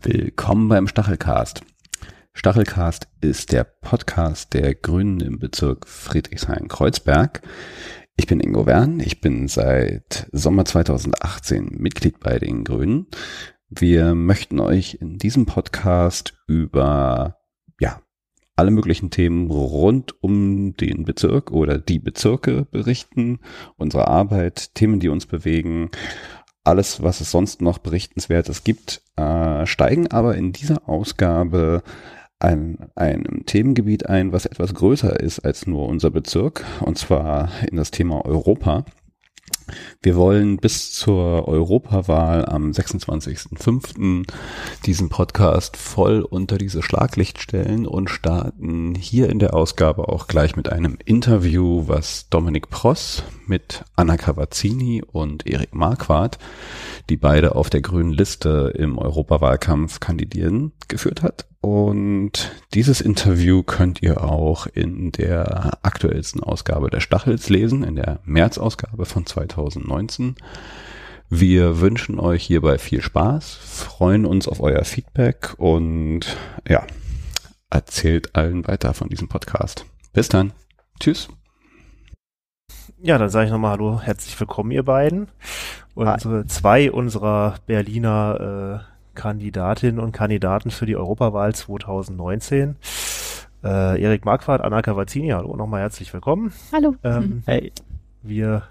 Willkommen beim Stachelcast. Stachelcast ist der Podcast der Grünen im Bezirk Friedrichshain-Kreuzberg. Ich bin Ingo Wern. Ich bin seit Sommer 2018 Mitglied bei den Grünen. Wir möchten euch in diesem Podcast über, ja, alle möglichen Themen rund um den Bezirk oder die Bezirke berichten, unsere Arbeit, Themen, die uns bewegen, alles, was es sonst noch berichtenswertes gibt, äh, steigen aber in dieser Ausgabe ein, einem Themengebiet ein, was etwas größer ist als nur unser Bezirk, und zwar in das Thema Europa. Wir wollen bis zur Europawahl am 26.05. diesen Podcast voll unter diese Schlaglicht stellen und starten hier in der Ausgabe auch gleich mit einem Interview, was Dominik Pross mit Anna Cavazzini und Erik Marquardt, die beide auf der grünen Liste im Europawahlkampf kandidieren, geführt hat. Und dieses Interview könnt ihr auch in der aktuellsten Ausgabe der Stachels lesen, in der März-Ausgabe von 2019. Wir wünschen euch hierbei viel Spaß, freuen uns auf euer Feedback und ja, erzählt allen weiter von diesem Podcast. Bis dann. Tschüss. Ja, dann sage ich nochmal Hallo, herzlich willkommen, ihr beiden. Unsere, zwei unserer Berliner äh, Kandidatinnen und Kandidaten für die Europawahl 2019. Äh, Erik Marquardt, Anna Cavazzini, hallo, nochmal herzlich willkommen. Hallo. Ähm, hey. Wir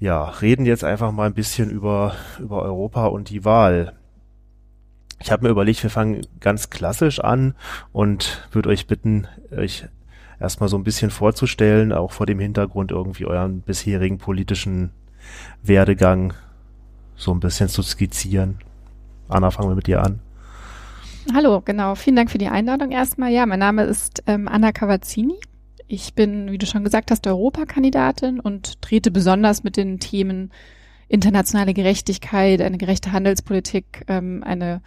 ja, reden jetzt einfach mal ein bisschen über, über Europa und die Wahl. Ich habe mir überlegt, wir fangen ganz klassisch an und würde euch bitten, euch erstmal so ein bisschen vorzustellen, auch vor dem Hintergrund irgendwie euren bisherigen politischen Werdegang so ein bisschen zu skizzieren. Anna, fangen wir mit dir an. Hallo, genau. Vielen Dank für die Einladung erstmal. Ja, mein Name ist ähm, Anna Cavazzini. Ich bin, wie du schon gesagt hast, Europakandidatin und trete besonders mit den Themen internationale Gerechtigkeit, eine gerechte Handelspolitik, ähm, eine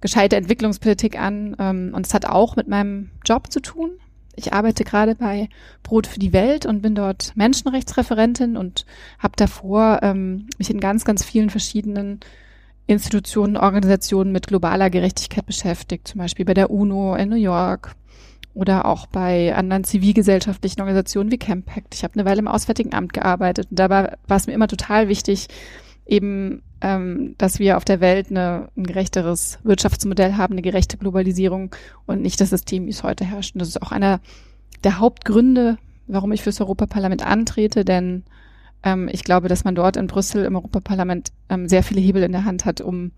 gescheite Entwicklungspolitik an. Ähm, und es hat auch mit meinem Job zu tun. Ich arbeite gerade bei Brot für die Welt und bin dort Menschenrechtsreferentin und habe davor ähm, mich in ganz, ganz vielen verschiedenen Institutionen, Organisationen mit globaler Gerechtigkeit beschäftigt, zum Beispiel bei der UNO in New York oder auch bei anderen zivilgesellschaftlichen Organisationen wie Campact. Ich habe eine Weile im Auswärtigen Amt gearbeitet und dabei war es mir immer total wichtig, eben, ähm, dass wir auf der Welt eine, ein gerechteres Wirtschaftsmodell haben, eine gerechte Globalisierung und nicht das System, wie es heute herrscht. Und das ist auch einer der Hauptgründe, warum ich fürs Europaparlament antrete, denn ähm, ich glaube, dass man dort in Brüssel im Europaparlament ähm, sehr viele Hebel in der Hand hat, um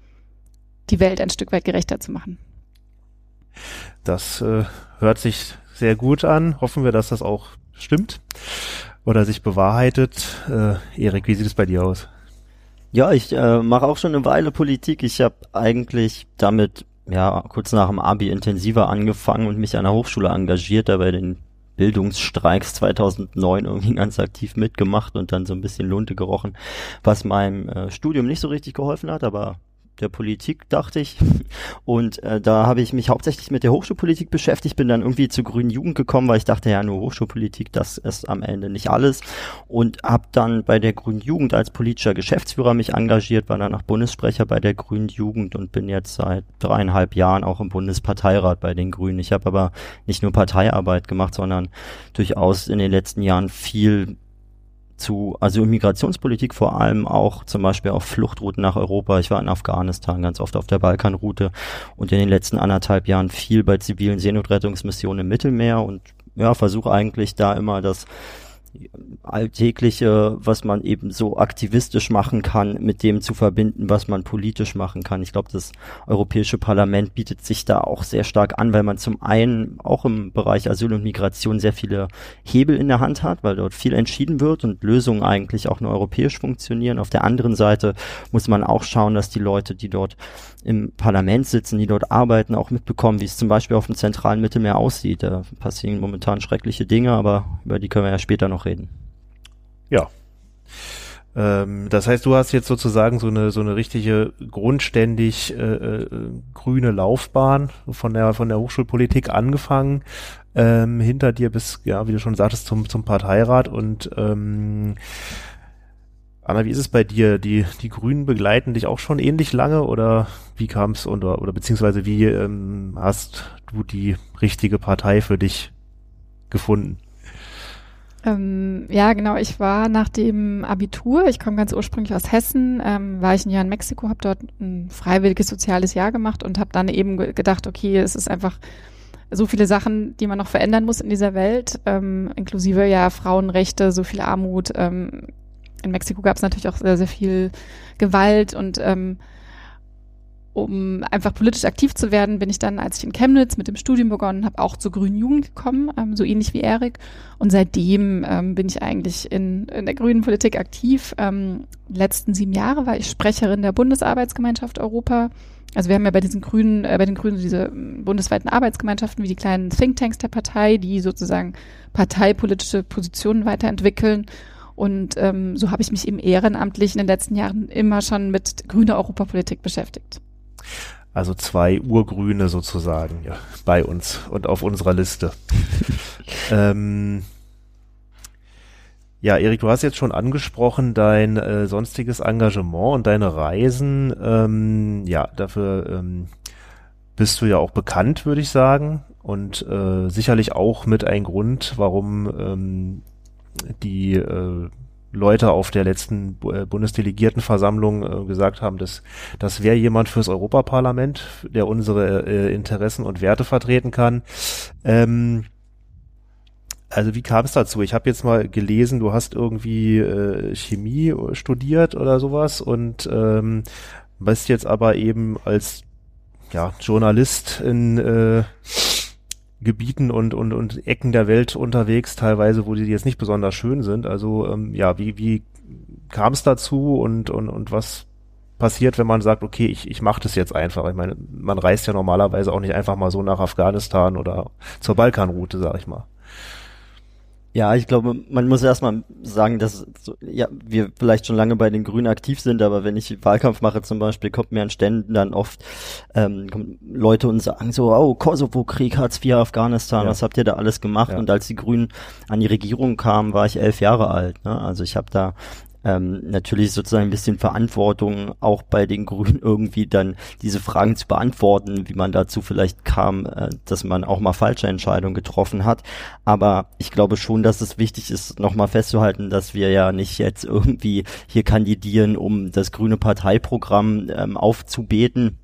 die Welt ein Stück weit gerechter zu machen. Das äh, hört sich sehr gut an. Hoffen wir, dass das auch stimmt oder sich bewahrheitet. Äh, Erik, wie sieht es bei dir aus? Ja, ich äh, mache auch schon eine Weile Politik. Ich habe eigentlich damit ja kurz nach dem Abi intensiver angefangen und mich an der Hochschule engagiert, da bei den Bildungsstreiks 2009 irgendwie ganz aktiv mitgemacht und dann so ein bisschen Lunte gerochen, was meinem äh, Studium nicht so richtig geholfen hat, aber der Politik, dachte ich. Und äh, da habe ich mich hauptsächlich mit der Hochschulpolitik beschäftigt, bin dann irgendwie zur Grünen Jugend gekommen, weil ich dachte, ja, nur Hochschulpolitik, das ist am Ende nicht alles. Und habe dann bei der Grünen Jugend als politischer Geschäftsführer mich engagiert, war dann auch Bundessprecher bei der Grünen Jugend und bin jetzt seit dreieinhalb Jahren auch im Bundesparteirat bei den Grünen. Ich habe aber nicht nur Parteiarbeit gemacht, sondern durchaus in den letzten Jahren viel zu und Migrationspolitik vor allem auch zum Beispiel auf Fluchtrouten nach Europa. Ich war in Afghanistan ganz oft auf der Balkanroute und in den letzten anderthalb Jahren viel bei zivilen Seenotrettungsmissionen im Mittelmeer und ja, versuche eigentlich da immer das Alltägliche, was man eben so aktivistisch machen kann, mit dem zu verbinden, was man politisch machen kann. Ich glaube, das Europäische Parlament bietet sich da auch sehr stark an, weil man zum einen auch im Bereich Asyl und Migration sehr viele Hebel in der Hand hat, weil dort viel entschieden wird und Lösungen eigentlich auch nur europäisch funktionieren. Auf der anderen Seite muss man auch schauen, dass die Leute, die dort im Parlament sitzen, die dort arbeiten, auch mitbekommen, wie es zum Beispiel auf dem zentralen Mittelmeer aussieht. Da passieren momentan schreckliche Dinge, aber über die können wir ja später noch reden. Ja. Ähm, das heißt, du hast jetzt sozusagen so eine so eine richtige grundständig äh, äh, grüne Laufbahn von der von der Hochschulpolitik angefangen ähm, hinter dir bis ja wie du schon sagtest zum zum Parteirat und ähm, Anna, wie ist es bei dir? Die, die Grünen begleiten dich auch schon ähnlich lange oder wie kam es oder, oder beziehungsweise wie ähm, hast du die richtige Partei für dich gefunden? Ähm, ja, genau. Ich war nach dem Abitur, ich komme ganz ursprünglich aus Hessen, ähm, war ich ein Jahr in Mexiko, habe dort ein freiwilliges soziales Jahr gemacht und habe dann eben gedacht, okay, es ist einfach so viele Sachen, die man noch verändern muss in dieser Welt, ähm, inklusive ja Frauenrechte, so viel Armut, ähm, in Mexiko gab es natürlich auch sehr, sehr viel Gewalt und ähm, um einfach politisch aktiv zu werden, bin ich dann, als ich in Chemnitz mit dem Studium begonnen habe, auch zur Grünen Jugend gekommen, ähm, so ähnlich wie Erik. Und seitdem ähm, bin ich eigentlich in, in der grünen Politik aktiv. Ähm, letzten sieben Jahre war ich Sprecherin der Bundesarbeitsgemeinschaft Europa. Also wir haben ja bei diesen Grünen, äh, bei den Grünen diese bundesweiten Arbeitsgemeinschaften wie die kleinen Thinktanks der Partei, die sozusagen parteipolitische Positionen weiterentwickeln. Und ähm, so habe ich mich eben ehrenamtlich in den letzten Jahren immer schon mit grüner Europapolitik beschäftigt. Also zwei Urgrüne sozusagen ja, bei uns und auf unserer Liste. ähm, ja, Erik, du hast jetzt schon angesprochen dein äh, sonstiges Engagement und deine Reisen. Ähm, ja, dafür ähm, bist du ja auch bekannt, würde ich sagen. Und äh, sicherlich auch mit ein Grund, warum ähm, die äh, Leute auf der letzten äh, Bundesdelegiertenversammlung äh, gesagt haben, dass das wäre jemand fürs Europaparlament, der unsere äh, Interessen und Werte vertreten kann. Ähm, also wie kam es dazu? Ich habe jetzt mal gelesen, du hast irgendwie Chemie studiert oder sowas und ähm, bist jetzt aber eben als ja, Journalist in äh, Gebieten und, und, und Ecken der Welt unterwegs, teilweise, wo die jetzt nicht besonders schön sind. Also ähm, ja, wie, wie kam es dazu und, und, und was passiert, wenn man sagt, okay, ich, ich mache das jetzt einfach. Ich meine, man reist ja normalerweise auch nicht einfach mal so nach Afghanistan oder zur Balkanroute, sag ich mal. Ja, ich glaube, man muss erstmal sagen, dass ja, wir vielleicht schon lange bei den Grünen aktiv sind, aber wenn ich Wahlkampf mache zum Beispiel, kommt mir an Ständen dann oft ähm, Leute und sagen so, oh, Kosovo-Krieg, Hartz IV, Afghanistan, ja. was habt ihr da alles gemacht? Ja. Und als die Grünen an die Regierung kamen, war ich elf Jahre alt. Ne? Also ich habe da ähm, natürlich sozusagen ein bisschen Verantwortung auch bei den Grünen irgendwie dann diese Fragen zu beantworten, wie man dazu vielleicht kam, äh, dass man auch mal falsche Entscheidungen getroffen hat. Aber ich glaube schon, dass es wichtig ist, nochmal festzuhalten, dass wir ja nicht jetzt irgendwie hier kandidieren, um das grüne Parteiprogramm ähm, aufzubeten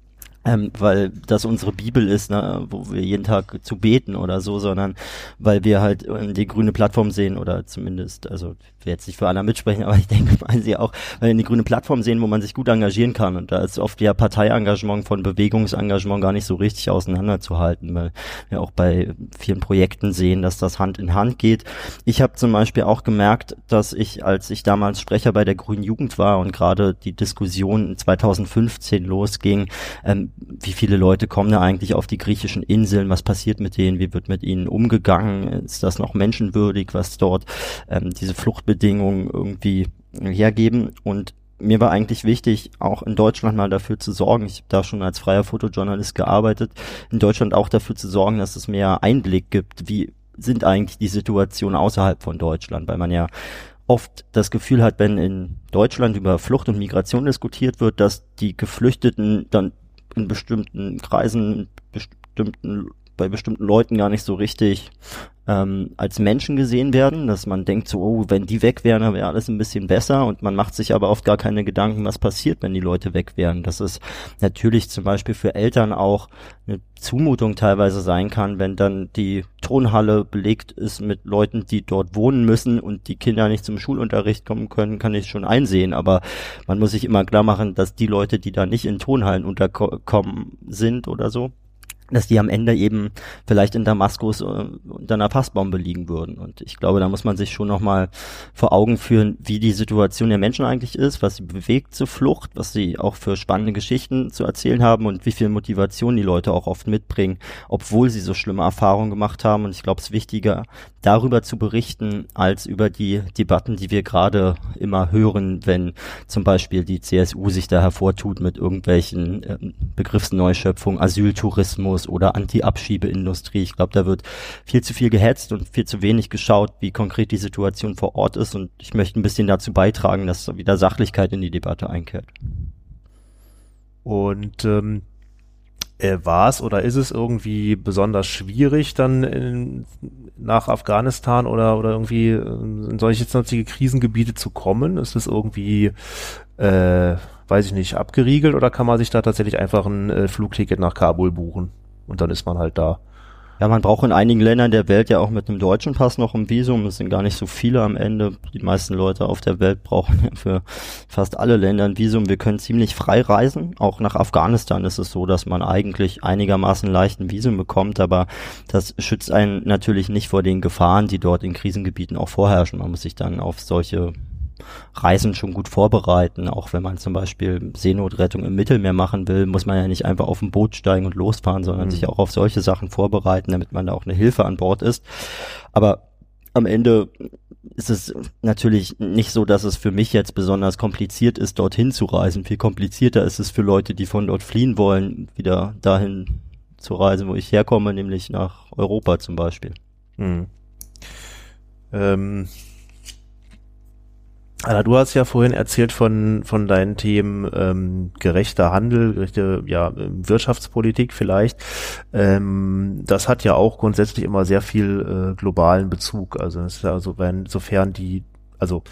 ähm, weil das unsere Bibel ist, ne, wo wir jeden Tag zu beten oder so, sondern weil wir halt äh, die grüne Plattform sehen oder zumindest, also ich will jetzt nicht für alle mitsprechen, aber ich denke, meinen sie auch, weil wir die grüne Plattform sehen, wo man sich gut engagieren kann und da ist oft ja Parteiengagement von Bewegungsengagement gar nicht so richtig auseinanderzuhalten, weil wir auch bei vielen Projekten sehen, dass das Hand in Hand geht. Ich habe zum Beispiel auch gemerkt, dass ich, als ich damals Sprecher bei der Grünen Jugend war und gerade die Diskussion 2015 losging, ähm, wie viele Leute kommen da eigentlich auf die griechischen Inseln, was passiert mit denen, wie wird mit ihnen umgegangen, ist das noch menschenwürdig, was dort ähm, diese Fluchtbedingungen irgendwie hergeben? Und mir war eigentlich wichtig, auch in Deutschland mal dafür zu sorgen, ich habe da schon als freier Fotojournalist gearbeitet, in Deutschland auch dafür zu sorgen, dass es mehr Einblick gibt, wie sind eigentlich die Situationen außerhalb von Deutschland, weil man ja oft das Gefühl hat, wenn in Deutschland über Flucht und Migration diskutiert wird, dass die Geflüchteten dann in bestimmten Kreisen, bestimmten, bei bestimmten Leuten gar nicht so richtig ähm, als Menschen gesehen werden, dass man denkt so, oh, wenn die weg wären, dann wäre alles ein bisschen besser und man macht sich aber oft gar keine Gedanken, was passiert, wenn die Leute weg wären. Dass es natürlich zum Beispiel für Eltern auch eine Zumutung teilweise sein kann, wenn dann die Tonhalle belegt ist mit Leuten, die dort wohnen müssen und die Kinder nicht zum Schulunterricht kommen können, kann ich schon einsehen. Aber man muss sich immer klar machen, dass die Leute, die da nicht in Tonhallen unterkommen sind oder so, dass die am Ende eben vielleicht in Damaskus äh, unter einer Fassbombe liegen würden. Und ich glaube, da muss man sich schon nochmal vor Augen führen, wie die Situation der Menschen eigentlich ist, was sie bewegt zur Flucht, was sie auch für spannende Geschichten zu erzählen haben und wie viel Motivation die Leute auch oft mitbringen, obwohl sie so schlimme Erfahrungen gemacht haben. Und ich glaube, es ist wichtiger, darüber zu berichten, als über die Debatten, die wir gerade immer hören, wenn zum Beispiel die CSU sich da hervortut mit irgendwelchen äh, Begriffsneuschöpfungen, Asyltourismus oder Anti-Abschiebeindustrie. Ich glaube, da wird viel zu viel gehetzt und viel zu wenig geschaut, wie konkret die Situation vor Ort ist. Und ich möchte ein bisschen dazu beitragen, dass wieder Sachlichkeit in die Debatte einkehrt. Und ähm, äh, war es oder ist es irgendwie besonders schwierig, dann in, nach Afghanistan oder, oder irgendwie in solche sonstige Krisengebiete zu kommen? Ist es irgendwie, äh, weiß ich nicht, abgeriegelt oder kann man sich da tatsächlich einfach ein äh, Flugticket nach Kabul buchen und dann ist man halt da? Ja, man braucht in einigen Ländern der Welt ja auch mit einem deutschen Pass noch ein Visum. Es sind gar nicht so viele am Ende. Die meisten Leute auf der Welt brauchen für fast alle Länder ein Visum. Wir können ziemlich frei reisen. Auch nach Afghanistan ist es so, dass man eigentlich einigermaßen leicht ein Visum bekommt, aber das schützt einen natürlich nicht vor den Gefahren, die dort in Krisengebieten auch vorherrschen. Man muss sich dann auf solche Reisen schon gut vorbereiten. Auch wenn man zum Beispiel Seenotrettung im Mittelmeer machen will, muss man ja nicht einfach auf ein Boot steigen und losfahren, sondern mhm. sich auch auf solche Sachen vorbereiten, damit man da auch eine Hilfe an Bord ist. Aber am Ende ist es natürlich nicht so, dass es für mich jetzt besonders kompliziert ist, dorthin zu reisen. Viel komplizierter ist es für Leute, die von dort fliehen wollen, wieder dahin zu reisen, wo ich herkomme, nämlich nach Europa zum Beispiel. Hm. Ähm, Anna, du hast ja vorhin erzählt von, von deinen Themen ähm, gerechter Handel, gerechte ja, Wirtschaftspolitik vielleicht. Ähm, das hat ja auch grundsätzlich immer sehr viel äh, globalen Bezug. Also, also wenn, sofern die, also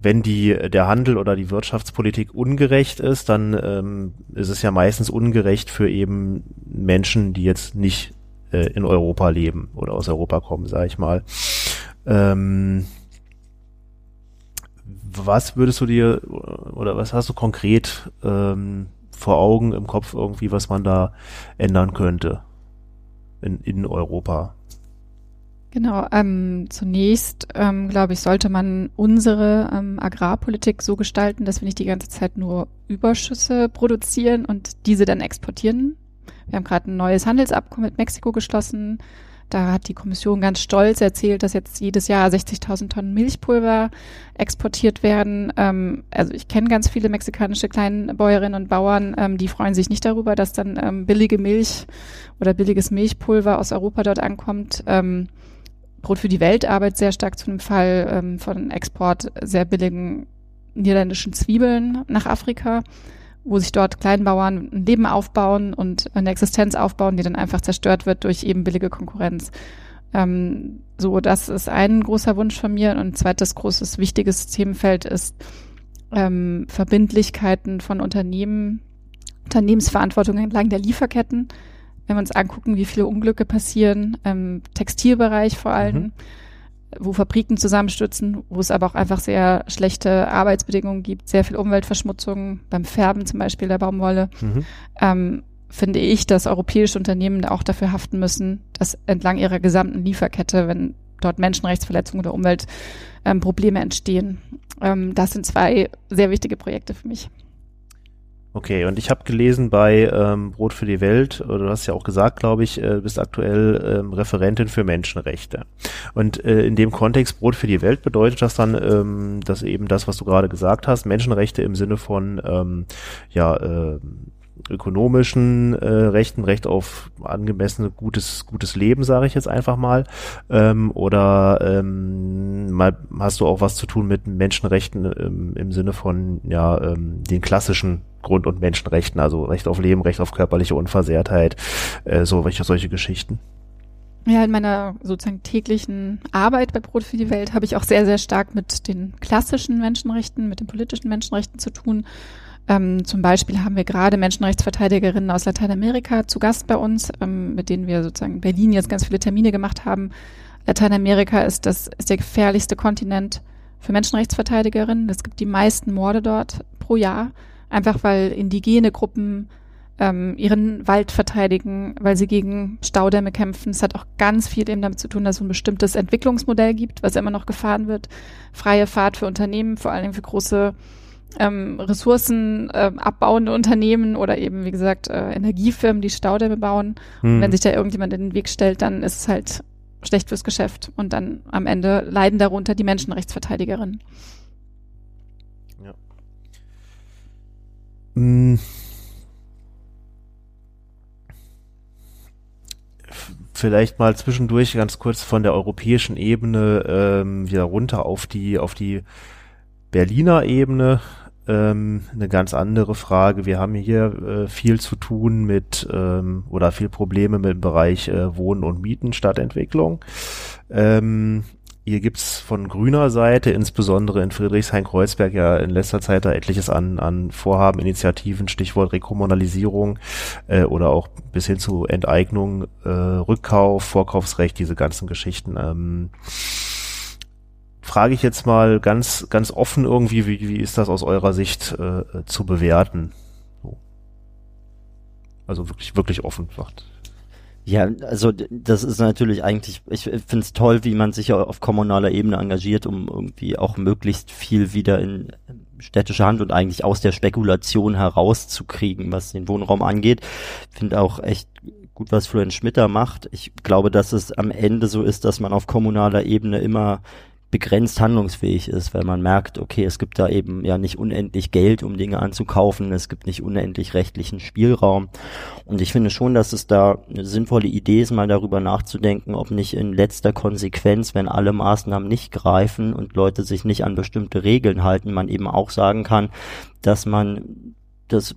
wenn die der Handel oder die Wirtschaftspolitik ungerecht ist, dann ähm, ist es ja meistens ungerecht für eben Menschen, die jetzt nicht äh, in Europa leben oder aus Europa kommen, sage ich mal. Ähm, was würdest du dir oder was hast du konkret ähm, vor Augen im Kopf irgendwie, was man da ändern könnte in, in Europa? Genau, ähm, zunächst ähm, glaube ich, sollte man unsere ähm, Agrarpolitik so gestalten, dass wir nicht die ganze Zeit nur Überschüsse produzieren und diese dann exportieren. Wir haben gerade ein neues Handelsabkommen mit Mexiko geschlossen. Da hat die Kommission ganz stolz erzählt, dass jetzt jedes Jahr 60.000 Tonnen Milchpulver exportiert werden. Ähm, also ich kenne ganz viele mexikanische Kleinbäuerinnen und Bauern, ähm, die freuen sich nicht darüber, dass dann ähm, billige Milch oder billiges Milchpulver aus Europa dort ankommt. Ähm, Brot für die Welt arbeitet sehr stark zu einem Fall ähm, von Export sehr billigen niederländischen Zwiebeln nach Afrika wo sich dort Kleinbauern ein Leben aufbauen und eine Existenz aufbauen, die dann einfach zerstört wird durch eben billige Konkurrenz. Ähm, so, das ist ein großer Wunsch von mir. Und ein zweites großes, wichtiges Themenfeld ist ähm, Verbindlichkeiten von Unternehmen, Unternehmensverantwortung entlang der Lieferketten. Wenn wir uns angucken, wie viele Unglücke passieren, im Textilbereich vor allem, mhm wo Fabriken zusammenstürzen, wo es aber auch einfach sehr schlechte Arbeitsbedingungen gibt, sehr viel Umweltverschmutzung beim Färben zum Beispiel der Baumwolle, mhm. ähm, finde ich, dass europäische Unternehmen auch dafür haften müssen, dass entlang ihrer gesamten Lieferkette, wenn dort Menschenrechtsverletzungen oder Umweltprobleme ähm, entstehen. Ähm, das sind zwei sehr wichtige Projekte für mich. Okay, und ich habe gelesen bei ähm, Brot für die Welt, oder du hast ja auch gesagt, glaube ich, äh, bist aktuell ähm, Referentin für Menschenrechte. Und äh, in dem Kontext Brot für die Welt bedeutet das dann, ähm, dass eben das, was du gerade gesagt hast, Menschenrechte im Sinne von ähm, ja äh, ökonomischen äh, Rechten, Recht auf angemessene gutes gutes Leben, sage ich jetzt einfach mal, ähm, oder ähm, mal hast du auch was zu tun mit Menschenrechten ähm, im Sinne von ja ähm, den klassischen Grund- und Menschenrechten, also Recht auf Leben, Recht auf körperliche Unversehrtheit, äh, so welche solche Geschichten. Ja, in meiner sozusagen täglichen Arbeit bei Brot für die Welt habe ich auch sehr, sehr stark mit den klassischen Menschenrechten, mit den politischen Menschenrechten zu tun. Ähm, zum Beispiel haben wir gerade Menschenrechtsverteidigerinnen aus Lateinamerika zu Gast bei uns, ähm, mit denen wir sozusagen in Berlin jetzt ganz viele Termine gemacht haben. Lateinamerika ist das ist der gefährlichste Kontinent für Menschenrechtsverteidigerinnen. Es gibt die meisten Morde dort pro Jahr, einfach weil indigene Gruppen ähm, ihren Wald verteidigen, weil sie gegen Staudämme kämpfen. Es hat auch ganz viel eben damit zu tun, dass es ein bestimmtes Entwicklungsmodell gibt, was immer noch gefahren wird. Freie Fahrt für Unternehmen, vor allem für große ähm, Ressourcen äh, abbauende Unternehmen oder eben, wie gesagt, äh, Energiefirmen, die Staudämme bauen. Mhm. Und wenn sich da irgendjemand in den Weg stellt, dann ist es halt schlecht fürs Geschäft. Und dann am Ende leiden darunter die Menschenrechtsverteidigerinnen. Ja. Hm. Vielleicht mal zwischendurch ganz kurz von der europäischen Ebene ähm, wieder runter auf die auf die Berliner Ebene ähm, eine ganz andere Frage. Wir haben hier äh, viel zu tun mit ähm, oder viel Probleme mit dem Bereich äh, Wohnen und Mieten, Stadtentwicklung. Ähm, hier gibt's von grüner Seite, insbesondere in Friedrichshain-Kreuzberg, ja in letzter Zeit da etliches an, an Vorhaben, Initiativen, Stichwort Rekommunalisierung äh, oder auch bis hin zu Enteignung, äh, Rückkauf, Vorkaufsrecht, diese ganzen Geschichten. Ähm, frage ich jetzt mal ganz, ganz offen irgendwie, wie, wie ist das aus eurer Sicht äh, zu bewerten? So. Also wirklich, wirklich offen sagt. Ja, also das ist natürlich eigentlich, ich finde es toll, wie man sich auf kommunaler Ebene engagiert, um irgendwie auch möglichst viel wieder in städtische Hand und eigentlich aus der Spekulation herauszukriegen, was den Wohnraum angeht. Finde auch echt gut, was Florian Schmitter macht. Ich glaube, dass es am Ende so ist, dass man auf kommunaler Ebene immer begrenzt handlungsfähig ist, weil man merkt, okay, es gibt da eben ja nicht unendlich Geld, um Dinge anzukaufen, es gibt nicht unendlich rechtlichen Spielraum. Und ich finde schon, dass es da eine sinnvolle Idee ist, mal darüber nachzudenken, ob nicht in letzter Konsequenz, wenn alle Maßnahmen nicht greifen und Leute sich nicht an bestimmte Regeln halten, man eben auch sagen kann, dass man das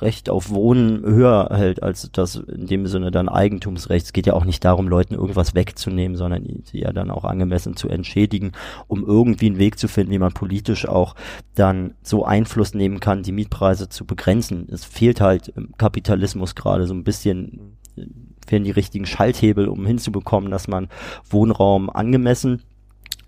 Recht auf Wohnen höher hält als das in dem Sinne dann Eigentumsrecht. Es geht ja auch nicht darum, Leuten irgendwas wegzunehmen, sondern sie ja dann auch angemessen zu entschädigen, um irgendwie einen Weg zu finden, wie man politisch auch dann so Einfluss nehmen kann, die Mietpreise zu begrenzen. Es fehlt halt im Kapitalismus gerade so ein bisschen, fehlen die richtigen Schalthebel, um hinzubekommen, dass man Wohnraum angemessen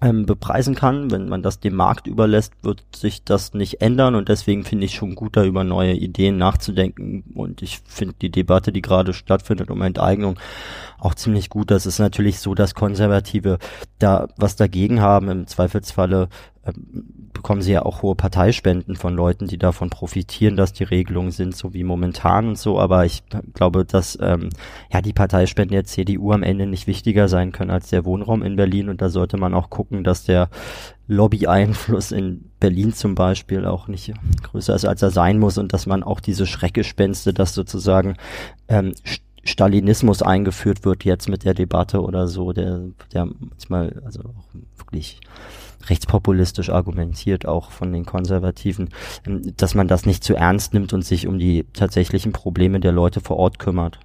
ähm, bepreisen kann. Wenn man das dem Markt überlässt, wird sich das nicht ändern und deswegen finde ich schon gut, da über neue Ideen nachzudenken und ich finde die Debatte, die gerade stattfindet um Enteignung, auch ziemlich gut. Das ist natürlich so, dass Konservative da was dagegen haben. Im Zweifelsfalle ähm, bekommen sie ja auch hohe Parteispenden von Leuten, die davon profitieren, dass die Regelungen sind, so wie momentan und so. Aber ich glaube, dass ähm, ja die Parteispenden der CDU am Ende nicht wichtiger sein können als der Wohnraum in Berlin. Und da sollte man auch gucken, dass der Lobby-Einfluss in Berlin zum Beispiel auch nicht größer ist, als er sein muss und dass man auch diese Schreckgespenste, dass sozusagen ähm, Stalinismus eingeführt wird jetzt mit der Debatte oder so, der, der manchmal also auch wirklich rechtspopulistisch argumentiert, auch von den Konservativen, ähm, dass man das nicht zu ernst nimmt und sich um die tatsächlichen Probleme der Leute vor Ort kümmert.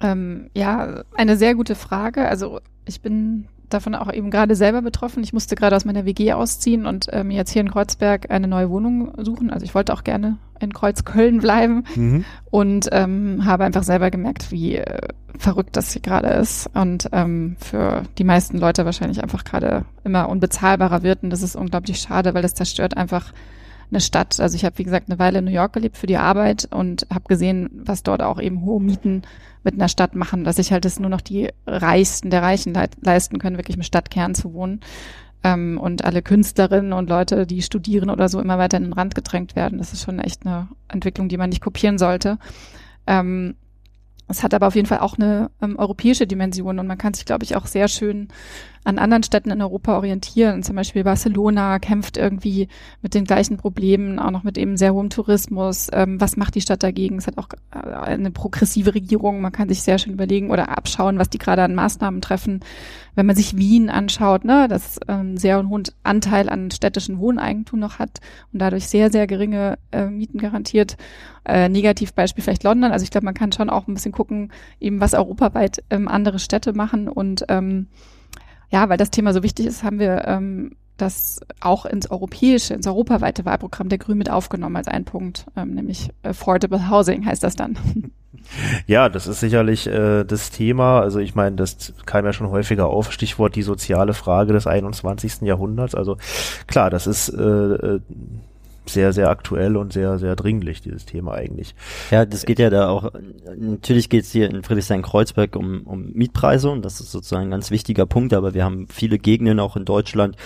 Ähm, ja, eine sehr gute Frage. Also ich bin davon auch eben gerade selber betroffen. Ich musste gerade aus meiner WG ausziehen und ähm, jetzt hier in Kreuzberg eine neue Wohnung suchen. Also ich wollte auch gerne in Kreuzköln bleiben mhm. und ähm, habe einfach selber gemerkt, wie äh, verrückt das hier gerade ist und ähm, für die meisten Leute wahrscheinlich einfach gerade immer unbezahlbarer wird und das ist unglaublich schade, weil das zerstört einfach eine Stadt. Also ich habe wie gesagt eine Weile in New York gelebt für die Arbeit und habe gesehen, was dort auch eben hohe Mieten mit einer Stadt machen, dass sich halt das nur noch die Reichsten der Reichen le leisten können, wirklich im Stadtkern zu wohnen. Ähm, und alle Künstlerinnen und Leute, die studieren oder so, immer weiter in den Rand gedrängt werden. Das ist schon echt eine Entwicklung, die man nicht kopieren sollte. Ähm, es hat aber auf jeden Fall auch eine ähm, europäische Dimension und man kann sich, glaube ich, auch sehr schön an anderen Städten in Europa orientieren. Zum Beispiel Barcelona kämpft irgendwie mit den gleichen Problemen, auch noch mit eben sehr hohem Tourismus. Ähm, was macht die Stadt dagegen? Es hat auch äh, eine progressive Regierung. Man kann sich sehr schön überlegen oder abschauen, was die gerade an Maßnahmen treffen. Wenn man sich Wien anschaut, ne, das ähm, sehr hohen Anteil an städtischen Wohneigentum noch hat und dadurch sehr, sehr geringe äh, Mieten garantiert. Äh, Negativbeispiel vielleicht London. Also ich glaube, man kann schon auch ein bisschen gucken, eben was europaweit ähm, andere Städte machen und ähm, ja, weil das Thema so wichtig ist, haben wir ähm, das auch ins europäische, ins europaweite Wahlprogramm der Grünen mit aufgenommen als ein Punkt, ähm, nämlich Affordable Housing heißt das dann. Ja, das ist sicherlich äh, das Thema. Also ich meine, das kam ja schon häufiger auf, Stichwort die soziale Frage des 21. Jahrhunderts. Also klar, das ist äh, äh sehr, sehr aktuell und sehr, sehr dringlich, dieses Thema eigentlich. Ja, das geht ja da auch, natürlich geht es hier in Friedrichshain-Kreuzberg um, um Mietpreise und das ist sozusagen ein ganz wichtiger Punkt, aber wir haben viele Gegenden auch in Deutschland,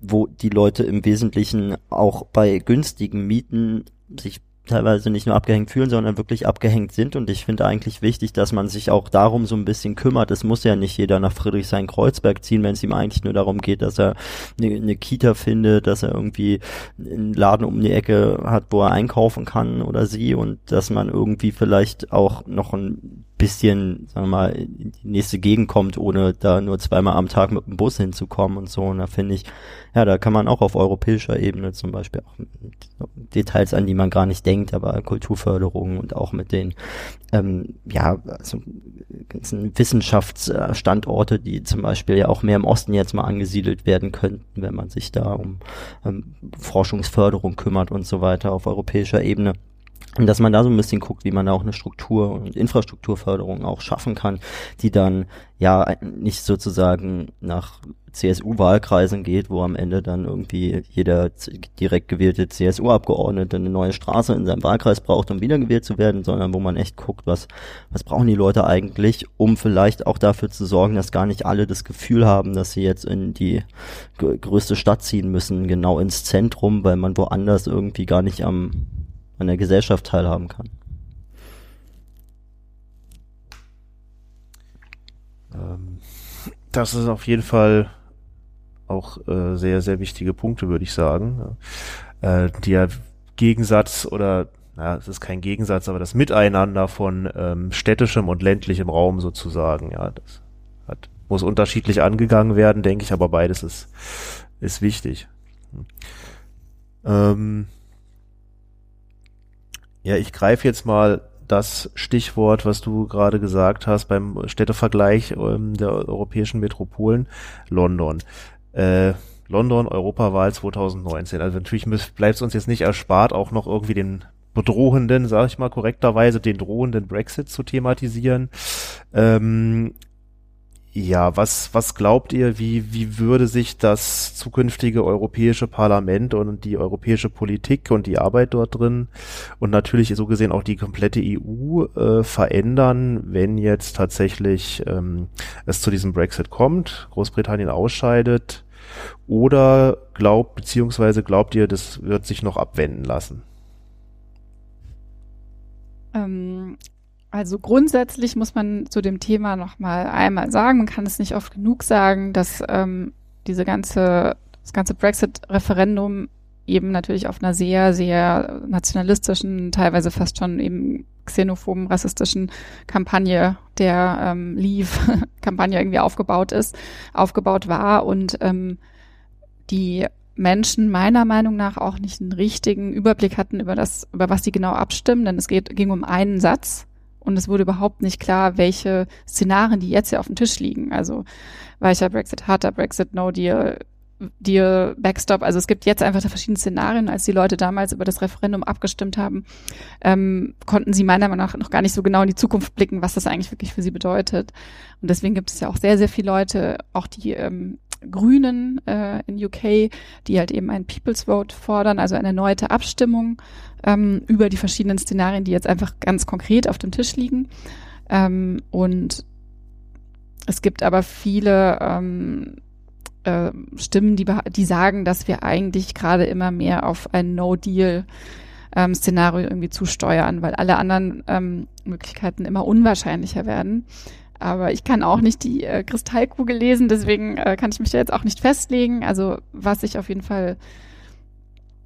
wo die Leute im Wesentlichen auch bei günstigen Mieten sich teilweise nicht nur abgehängt fühlen, sondern wirklich abgehängt sind. Und ich finde eigentlich wichtig, dass man sich auch darum so ein bisschen kümmert. Es muss ja nicht jeder nach Friedrichshain-Kreuzberg ziehen, wenn es ihm eigentlich nur darum geht, dass er eine, eine, Kita findet, dass er irgendwie einen Laden um die Ecke hat, wo er einkaufen kann oder sie und dass man irgendwie vielleicht auch noch ein bisschen, sagen wir mal, in die nächste Gegend kommt, ohne da nur zweimal am Tag mit dem Bus hinzukommen und so. Und da finde ich, ja, da kann man auch auf europäischer Ebene zum Beispiel auch Details, an die man gar nicht denkt, aber Kulturförderung und auch mit den, ähm, ja, also ganzen Wissenschaftsstandorte, die zum Beispiel ja auch mehr im Osten jetzt mal angesiedelt werden könnten, wenn man sich da um ähm, Forschungsförderung kümmert und so weiter auf europäischer Ebene. Und dass man da so ein bisschen guckt, wie man da auch eine Struktur und Infrastrukturförderung auch schaffen kann, die dann ja nicht sozusagen nach CSU-Wahlkreisen geht, wo am Ende dann irgendwie jeder direkt gewählte CSU-Abgeordnete eine neue Straße in seinem Wahlkreis braucht, um wiedergewählt zu werden, sondern wo man echt guckt, was, was brauchen die Leute eigentlich, um vielleicht auch dafür zu sorgen, dass gar nicht alle das Gefühl haben, dass sie jetzt in die größte Stadt ziehen müssen, genau ins Zentrum, weil man woanders irgendwie gar nicht am an der Gesellschaft teilhaben kann. Ähm, das ist auf jeden Fall auch äh, sehr, sehr wichtige Punkte, würde ich sagen. Äh, der Gegensatz oder ja, es ist kein Gegensatz, aber das Miteinander von ähm, städtischem und ländlichem Raum sozusagen, ja, das hat, muss unterschiedlich angegangen werden, denke ich, aber beides ist, ist wichtig. Hm. Ähm, ja, ich greife jetzt mal das Stichwort, was du gerade gesagt hast beim Städtevergleich ähm, der europäischen Metropolen, London. Äh, London, Europawahl 2019. Also natürlich bleibt es uns jetzt nicht erspart, auch noch irgendwie den bedrohenden, sage ich mal korrekterweise, den drohenden Brexit zu thematisieren. Ähm, ja, was, was glaubt ihr, wie, wie würde sich das zukünftige Europäische Parlament und die europäische Politik und die Arbeit dort drin und natürlich so gesehen auch die komplette EU äh, verändern, wenn jetzt tatsächlich ähm, es zu diesem Brexit kommt, Großbritannien ausscheidet? Oder glaubt, beziehungsweise glaubt ihr, das wird sich noch abwenden lassen? Also grundsätzlich muss man zu dem Thema noch mal einmal sagen, man kann es nicht oft genug sagen, dass ähm, diese ganze, das ganze Brexit-Referendum eben natürlich auf einer sehr, sehr nationalistischen, teilweise fast schon eben xenophoben, rassistischen Kampagne der ähm, Leave-Kampagne irgendwie aufgebaut ist, aufgebaut war und ähm, die Menschen meiner Meinung nach auch nicht einen richtigen Überblick hatten über das, über was sie genau abstimmen, denn es geht, ging um einen Satz und es wurde überhaupt nicht klar, welche Szenarien, die jetzt ja auf dem Tisch liegen. Also weicher Brexit, harter Brexit, No Deal, Deal, Backstop. Also es gibt jetzt einfach verschiedene Szenarien. Als die Leute damals über das Referendum abgestimmt haben, ähm, konnten sie meiner Meinung nach noch gar nicht so genau in die Zukunft blicken, was das eigentlich wirklich für sie bedeutet. Und deswegen gibt es ja auch sehr, sehr viele Leute, auch die ähm, Grünen äh, in UK, die halt eben ein People's Vote fordern, also eine erneute Abstimmung ähm, über die verschiedenen Szenarien, die jetzt einfach ganz konkret auf dem Tisch liegen. Ähm, und es gibt aber viele ähm, äh, Stimmen, die, die sagen, dass wir eigentlich gerade immer mehr auf ein No-Deal ähm, Szenario irgendwie zusteuern, weil alle anderen ähm, Möglichkeiten immer unwahrscheinlicher werden. Aber ich kann auch nicht die äh, Kristallkugel lesen, deswegen äh, kann ich mich da jetzt auch nicht festlegen. Also was ich auf jeden Fall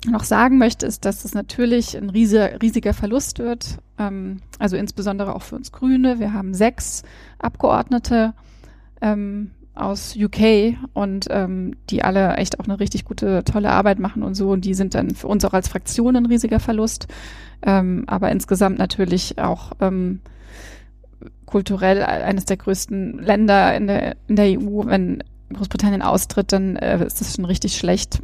noch sagen möchte, ist, dass es natürlich ein riesiger, riesiger Verlust wird. Ähm, also insbesondere auch für uns Grüne. Wir haben sechs Abgeordnete ähm, aus UK und ähm, die alle echt auch eine richtig gute, tolle Arbeit machen und so. Und die sind dann für uns auch als Fraktion ein riesiger Verlust. Ähm, aber insgesamt natürlich auch ähm, kulturell eines der größten Länder in der, in der EU. Wenn Großbritannien austritt, dann äh, ist das schon richtig schlecht.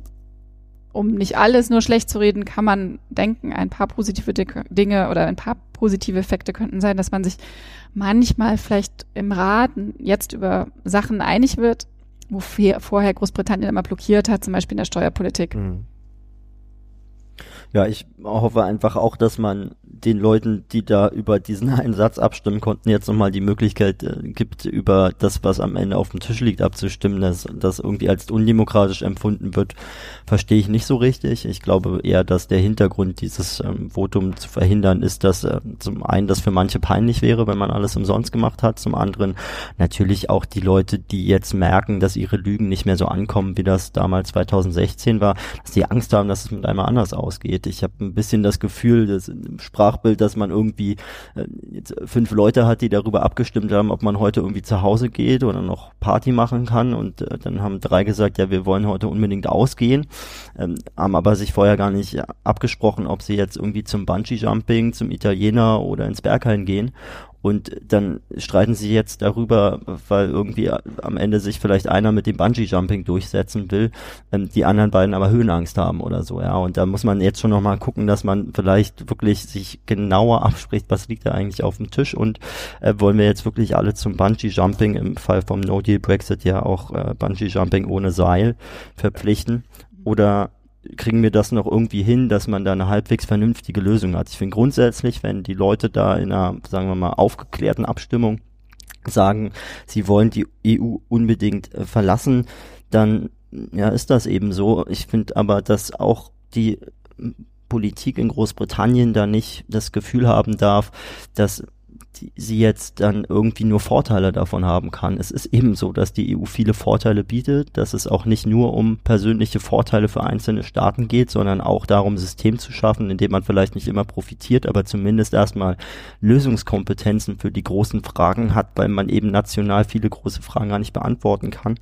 Um nicht alles nur schlecht zu reden, kann man denken, ein paar positive Dinge oder ein paar positive Effekte könnten sein, dass man sich manchmal vielleicht im Rat jetzt über Sachen einig wird, wo vorher Großbritannien immer blockiert hat, zum Beispiel in der Steuerpolitik. Mhm. Ja, ich hoffe einfach auch, dass man den Leuten, die da über diesen einen Satz abstimmen konnten, jetzt nochmal die Möglichkeit äh, gibt, über das, was am Ende auf dem Tisch liegt, abzustimmen, dass das irgendwie als undemokratisch empfunden wird, verstehe ich nicht so richtig. Ich glaube eher, dass der Hintergrund dieses ähm, Votum zu verhindern ist, dass äh, zum einen das für manche peinlich wäre, wenn man alles umsonst gemacht hat, zum anderen natürlich auch die Leute, die jetzt merken, dass ihre Lügen nicht mehr so ankommen, wie das damals 2016 war, dass die Angst haben, dass es mit einmal anders ausgeht. Ich habe ein bisschen das Gefühl, dass im Sprachbild, dass man irgendwie äh, jetzt fünf Leute hat, die darüber abgestimmt haben, ob man heute irgendwie zu Hause geht oder noch Party machen kann. Und äh, dann haben drei gesagt, ja, wir wollen heute unbedingt ausgehen, ähm, haben aber sich vorher gar nicht abgesprochen, ob sie jetzt irgendwie zum Bungee-Jumping, zum Italiener oder ins Berghain gehen und dann streiten sie jetzt darüber, weil irgendwie am Ende sich vielleicht einer mit dem Bungee-Jumping durchsetzen will, ähm, die anderen beiden aber Höhenangst haben oder so, ja. Und da muss man jetzt schon nochmal gucken, dass man vielleicht wirklich sich genauer abspricht, was liegt da eigentlich auf dem Tisch und äh, wollen wir jetzt wirklich alle zum Bungee-Jumping im Fall vom No-Deal-Brexit ja auch äh, Bungee-Jumping ohne Seil verpflichten oder kriegen wir das noch irgendwie hin, dass man da eine halbwegs vernünftige Lösung hat. Ich finde grundsätzlich, wenn die Leute da in einer, sagen wir mal, aufgeklärten Abstimmung sagen, sie wollen die EU unbedingt äh, verlassen, dann ja, ist das eben so. Ich finde aber, dass auch die Politik in Großbritannien da nicht das Gefühl haben darf, dass sie jetzt dann irgendwie nur Vorteile davon haben kann. Es ist eben so, dass die EU viele Vorteile bietet, dass es auch nicht nur um persönliche Vorteile für einzelne Staaten geht, sondern auch darum, System zu schaffen, in dem man vielleicht nicht immer profitiert, aber zumindest erstmal Lösungskompetenzen für die großen Fragen hat, weil man eben national viele große Fragen gar nicht beantworten kann.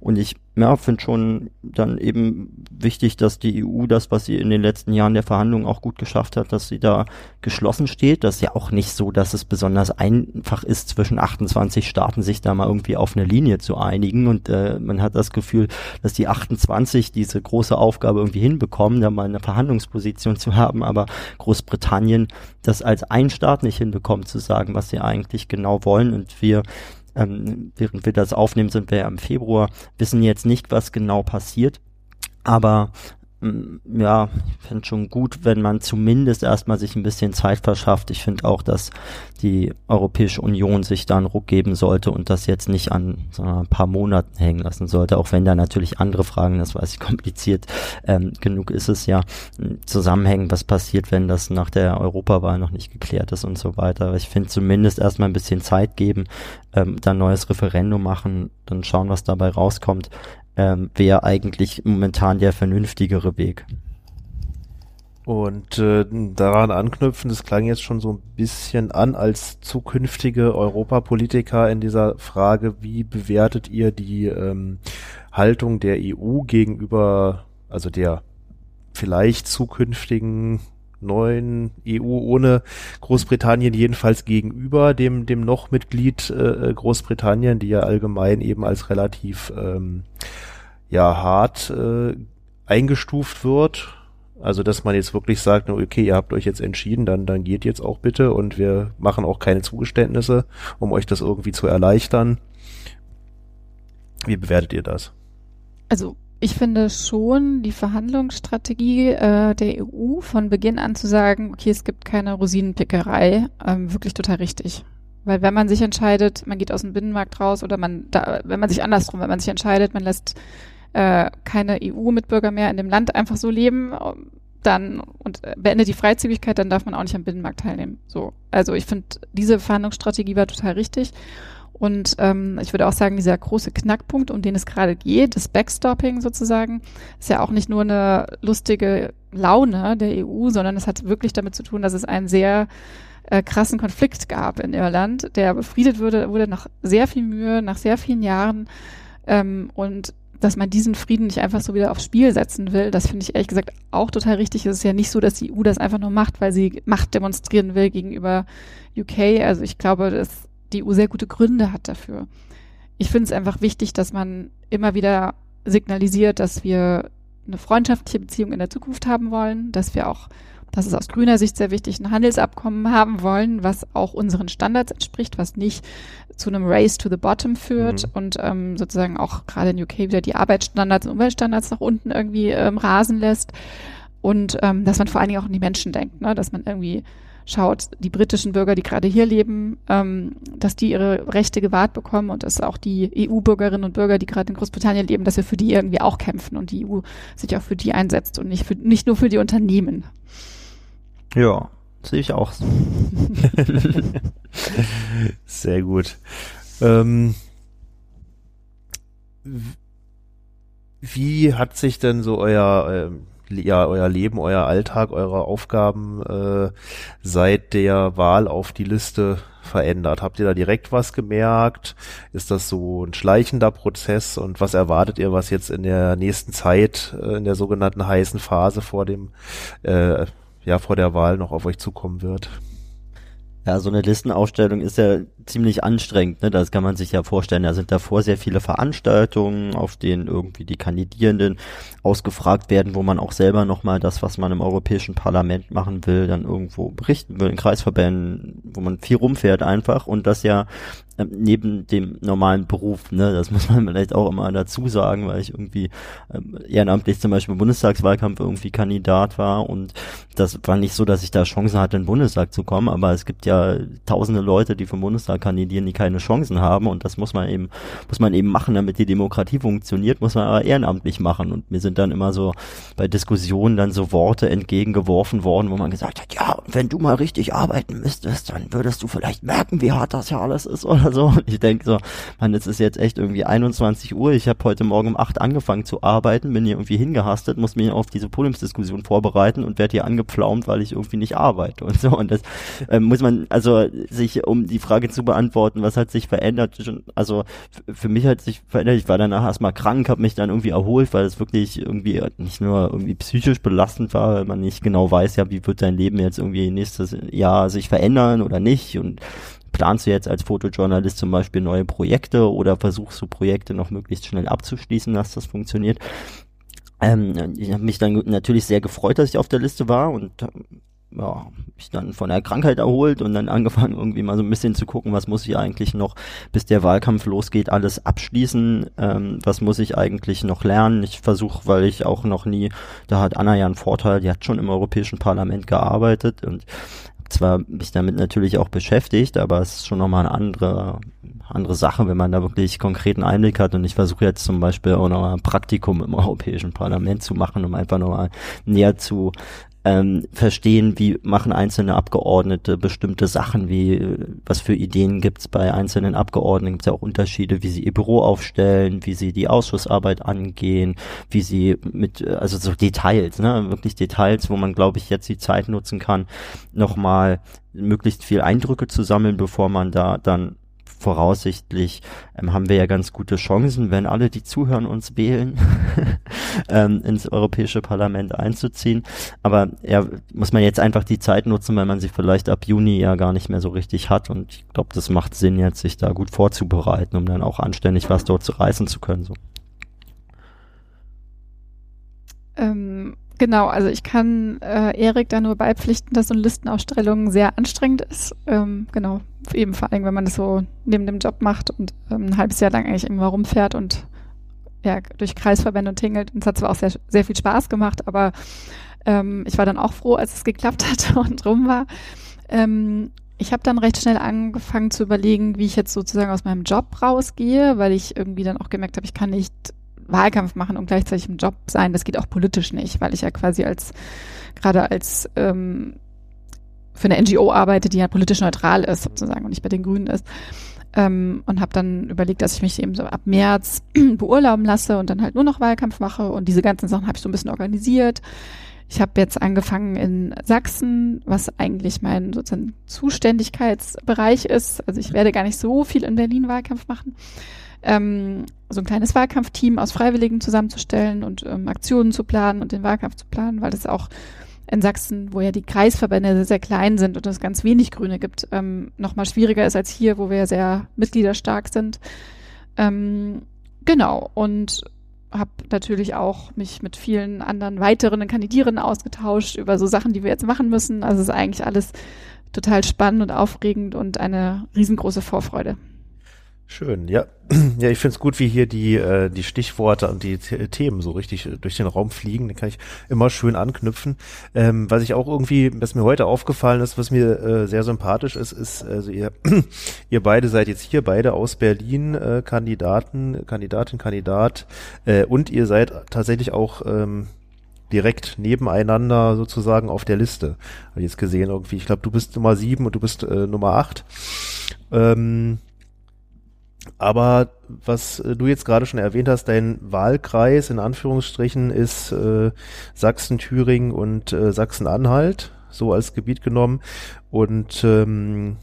Und ich ja, finde schon dann eben wichtig, dass die EU das, was sie in den letzten Jahren der Verhandlungen auch gut geschafft hat, dass sie da geschlossen steht. Das ist ja auch nicht so, dass es besonders einfach ist, zwischen 28 Staaten sich da mal irgendwie auf eine Linie zu einigen. Und äh, man hat das Gefühl, dass die 28 diese große Aufgabe irgendwie hinbekommen, da mal eine Verhandlungsposition zu haben, aber Großbritannien das als ein Staat nicht hinbekommt, zu sagen, was sie eigentlich genau wollen. Und wir ähm, während wir das aufnehmen, sind wir ja im Februar, wissen jetzt nicht, was genau passiert. Aber ja, ich finde schon gut, wenn man zumindest erstmal sich ein bisschen Zeit verschafft. Ich finde auch, dass die Europäische Union sich da einen Ruck geben sollte und das jetzt nicht an so ein paar Monaten hängen lassen sollte, auch wenn da natürlich andere Fragen, das weiß ich, kompliziert ähm, genug ist es ja, zusammenhängen, was passiert, wenn das nach der Europawahl noch nicht geklärt ist und so weiter. Aber ich finde zumindest erstmal ein bisschen Zeit geben, ähm, dann neues Referendum machen, dann schauen, was dabei rauskommt ähm, wäre eigentlich momentan der vernünftigere Weg. Und äh, daran anknüpfen, das klang jetzt schon so ein bisschen an als zukünftige Europapolitiker in dieser Frage, wie bewertet ihr die ähm, Haltung der EU gegenüber, also der vielleicht zukünftigen neuen EU ohne Großbritannien jedenfalls gegenüber dem dem noch Mitglied äh, Großbritannien, die ja allgemein eben als relativ ähm, ja hart äh, eingestuft wird. Also dass man jetzt wirklich sagt, okay, ihr habt euch jetzt entschieden, dann dann geht jetzt auch bitte und wir machen auch keine Zugeständnisse, um euch das irgendwie zu erleichtern. Wie bewertet ihr das? Also ich finde schon die Verhandlungsstrategie äh, der EU von Beginn an zu sagen, okay, es gibt keine Rosinenpickerei, ähm, wirklich total richtig. Weil wenn man sich entscheidet, man geht aus dem Binnenmarkt raus oder man, da, wenn man sich andersrum, wenn man sich entscheidet, man lässt äh, keine EU-Mitbürger mehr in dem Land einfach so leben, dann und beendet die Freizügigkeit, dann darf man auch nicht am Binnenmarkt teilnehmen. So, also ich finde diese Verhandlungsstrategie war total richtig. Und ähm, ich würde auch sagen, dieser große Knackpunkt, um den es gerade geht, das Backstopping sozusagen, ist ja auch nicht nur eine lustige Laune der EU, sondern es hat wirklich damit zu tun, dass es einen sehr äh, krassen Konflikt gab in Irland, der befriedet wurde, wurde nach sehr viel Mühe, nach sehr vielen Jahren. Ähm, und dass man diesen Frieden nicht einfach so wieder aufs Spiel setzen will, das finde ich ehrlich gesagt auch total richtig. Es ist ja nicht so, dass die EU das einfach nur macht, weil sie Macht demonstrieren will gegenüber UK. Also ich glaube, dass die EU sehr gute Gründe hat dafür. Ich finde es einfach wichtig, dass man immer wieder signalisiert, dass wir eine freundschaftliche Beziehung in der Zukunft haben wollen, dass wir auch, das ist aus grüner Sicht sehr wichtig, ein Handelsabkommen haben wollen, was auch unseren Standards entspricht, was nicht zu einem Race to the Bottom führt mhm. und ähm, sozusagen auch gerade in UK wieder die Arbeitsstandards und Umweltstandards nach unten irgendwie ähm, rasen lässt und ähm, dass man vor allen Dingen auch an die Menschen denkt, ne? dass man irgendwie schaut, die britischen Bürger, die gerade hier leben, ähm, dass die ihre Rechte gewahrt bekommen und dass auch die EU-Bürgerinnen und Bürger, die gerade in Großbritannien leben, dass wir für die irgendwie auch kämpfen und die EU sich auch für die einsetzt und nicht, für, nicht nur für die Unternehmen. Ja, sehe ich auch. Sehr gut. Ähm, wie hat sich denn so euer, äh, ja, euer Leben, euer Alltag, eure Aufgaben äh, seit der Wahl auf die Liste verändert? Habt ihr da direkt was gemerkt? Ist das so ein schleichender Prozess? Und was erwartet ihr, was jetzt in der nächsten Zeit, äh, in der sogenannten heißen Phase vor dem, äh, ja, vor der Wahl noch auf euch zukommen wird? Ja, so eine Listenausstellung ist ja ziemlich anstrengend, ne? Das kann man sich ja vorstellen. Da sind davor sehr viele Veranstaltungen, auf denen irgendwie die Kandidierenden ausgefragt werden, wo man auch selber nochmal das, was man im Europäischen Parlament machen will, dann irgendwo berichten will in Kreisverbänden, wo man viel rumfährt einfach und das ja neben dem normalen Beruf, ne, das muss man vielleicht auch immer dazu sagen, weil ich irgendwie ähm, ehrenamtlich zum Beispiel im Bundestagswahlkampf irgendwie Kandidat war und das war nicht so, dass ich da Chancen hatte, in den Bundestag zu kommen, aber es gibt ja tausende Leute, die vom Bundestag kandidieren, die keine Chancen haben und das muss man eben, muss man eben machen, damit die Demokratie funktioniert, muss man aber ehrenamtlich machen und mir sind dann immer so bei Diskussionen dann so Worte entgegengeworfen worden, wo man gesagt hat, ja, wenn du mal richtig arbeiten müsstest, dann würdest du vielleicht merken, wie hart das ja alles ist oder so. Ich denke so, man, es ist jetzt echt irgendwie 21 Uhr. Ich habe heute Morgen um 8 angefangen zu arbeiten, bin hier irgendwie hingehastet, muss mich auf diese Podiumsdiskussion vorbereiten und werde hier angepflaumt, weil ich irgendwie nicht arbeite und so. Und das äh, muss man, also sich, um die Frage zu beantworten, was hat sich verändert? Also für mich hat sich verändert, ich war danach erstmal krank, habe mich dann irgendwie erholt, weil es wirklich irgendwie nicht nur irgendwie psychisch belastend war, weil man nicht genau weiß, ja, wie wird dein Leben jetzt irgendwie nächstes Jahr sich verändern oder nicht und planst du jetzt als Fotojournalist zum Beispiel neue Projekte oder versuchst du Projekte noch möglichst schnell abzuschließen, dass das funktioniert? Ähm, ich habe mich dann natürlich sehr gefreut, dass ich auf der Liste war und ja, mich dann von der Krankheit erholt und dann angefangen irgendwie mal so ein bisschen zu gucken, was muss ich eigentlich noch, bis der Wahlkampf losgeht, alles abschließen, ähm, was muss ich eigentlich noch lernen. Ich versuche, weil ich auch noch nie, da hat Anna ja einen Vorteil, die hat schon im Europäischen Parlament gearbeitet und zwar mich damit natürlich auch beschäftigt, aber es ist schon nochmal eine andere, andere Sache, wenn man da wirklich konkreten Einblick hat. Und ich versuche jetzt zum Beispiel auch nochmal ein Praktikum im Europäischen Parlament zu machen, um einfach nochmal näher zu ähm, verstehen, wie machen einzelne Abgeordnete bestimmte Sachen, wie was für Ideen gibt's bei einzelnen Abgeordneten, gibt's ja auch Unterschiede, wie sie ihr Büro aufstellen, wie sie die Ausschussarbeit angehen, wie sie mit, also so Details, ne, wirklich Details, wo man, glaube ich, jetzt die Zeit nutzen kann, nochmal möglichst viel Eindrücke zu sammeln, bevor man da dann voraussichtlich ähm, haben wir ja ganz gute Chancen, wenn alle, die zuhören, uns wählen, ähm, ins Europäische Parlament einzuziehen. Aber ja, muss man jetzt einfach die Zeit nutzen, weil man sie vielleicht ab Juni ja gar nicht mehr so richtig hat. Und ich glaube, das macht Sinn, jetzt sich da gut vorzubereiten, um dann auch anständig was dort zu reißen zu können. So. Ähm, Genau, also ich kann äh, Erik da nur beipflichten, dass so eine Listenausstellung sehr anstrengend ist. Ähm, genau, eben vor allem, wenn man das so neben dem Job macht und ähm, ein halbes Jahr lang eigentlich irgendwo rumfährt und ja, durch Kreisverbände und tingelt. Und es hat zwar auch sehr, sehr viel Spaß gemacht, aber ähm, ich war dann auch froh, als es geklappt hat und rum war. Ähm, ich habe dann recht schnell angefangen zu überlegen, wie ich jetzt sozusagen aus meinem Job rausgehe, weil ich irgendwie dann auch gemerkt habe, ich kann nicht Wahlkampf machen und gleichzeitig im Job sein. Das geht auch politisch nicht, weil ich ja quasi als gerade als ähm, für eine NGO arbeite, die ja politisch neutral ist sozusagen und nicht bei den Grünen ist. Ähm, und habe dann überlegt, dass ich mich eben so ab März beurlauben lasse und dann halt nur noch Wahlkampf mache und diese ganzen Sachen habe ich so ein bisschen organisiert. Ich habe jetzt angefangen in Sachsen, was eigentlich mein sozusagen Zuständigkeitsbereich ist. Also ich werde gar nicht so viel in Berlin Wahlkampf machen ähm, so ein kleines Wahlkampfteam aus Freiwilligen zusammenzustellen und ähm, Aktionen zu planen und den Wahlkampf zu planen, weil es auch in Sachsen, wo ja die Kreisverbände sehr, sehr klein sind und es ganz wenig Grüne gibt, ähm, nochmal schwieriger ist als hier, wo wir sehr mitgliederstark sind. Ähm, genau, und habe natürlich auch mich mit vielen anderen weiteren Kandidierenden ausgetauscht über so Sachen, die wir jetzt machen müssen. Also es ist eigentlich alles total spannend und aufregend und eine riesengroße Vorfreude. Schön, ja. Ja, ich finde es gut, wie hier die, äh, die Stichworte und die Themen so richtig äh, durch den Raum fliegen. Den kann ich immer schön anknüpfen. Ähm, was ich auch irgendwie, was mir heute aufgefallen ist, was mir äh, sehr sympathisch ist, ist, also ihr, ihr beide seid jetzt hier beide aus Berlin äh, Kandidaten, Kandidatin, Kandidat äh, und ihr seid tatsächlich auch ähm, direkt nebeneinander sozusagen auf der Liste. Habe ich jetzt gesehen irgendwie. Ich glaube, du bist Nummer sieben und du bist äh, Nummer acht. Ähm, aber was äh, du jetzt gerade schon erwähnt hast, dein Wahlkreis in Anführungsstrichen ist äh, Sachsen, Thüringen und äh, Sachsen-Anhalt, so als Gebiet genommen. Und ähm,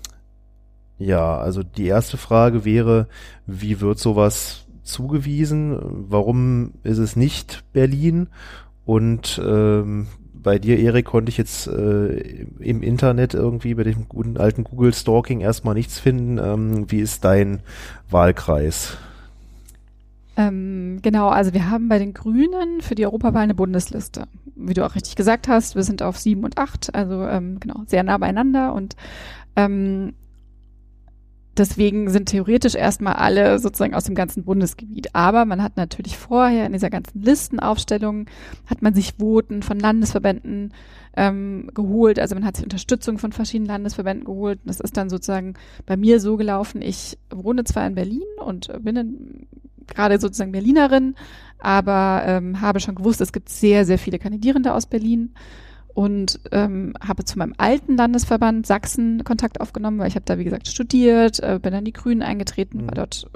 ja, also die erste Frage wäre, wie wird sowas zugewiesen? Warum ist es nicht Berlin? Und ähm, bei dir, Erik, konnte ich jetzt äh, im Internet irgendwie bei dem guten alten Google Stalking erstmal nichts finden. Ähm, wie ist dein Wahlkreis? Ähm, genau, also wir haben bei den Grünen für die Europawahl eine Bundesliste. Wie du auch richtig gesagt hast, wir sind auf sieben und acht, also ähm, genau, sehr nah beieinander und ähm, Deswegen sind theoretisch erstmal alle sozusagen aus dem ganzen Bundesgebiet. Aber man hat natürlich vorher in dieser ganzen Listenaufstellung, hat man sich Voten von Landesverbänden ähm, geholt. Also man hat sich Unterstützung von verschiedenen Landesverbänden geholt. Das ist dann sozusagen bei mir so gelaufen. Ich wohne zwar in Berlin und bin gerade sozusagen Berlinerin, aber ähm, habe schon gewusst, es gibt sehr, sehr viele Kandidierende aus Berlin und ähm, habe zu meinem alten Landesverband Sachsen Kontakt aufgenommen, weil ich habe da wie gesagt studiert, äh, bin dann die Grünen eingetreten, mhm. war dort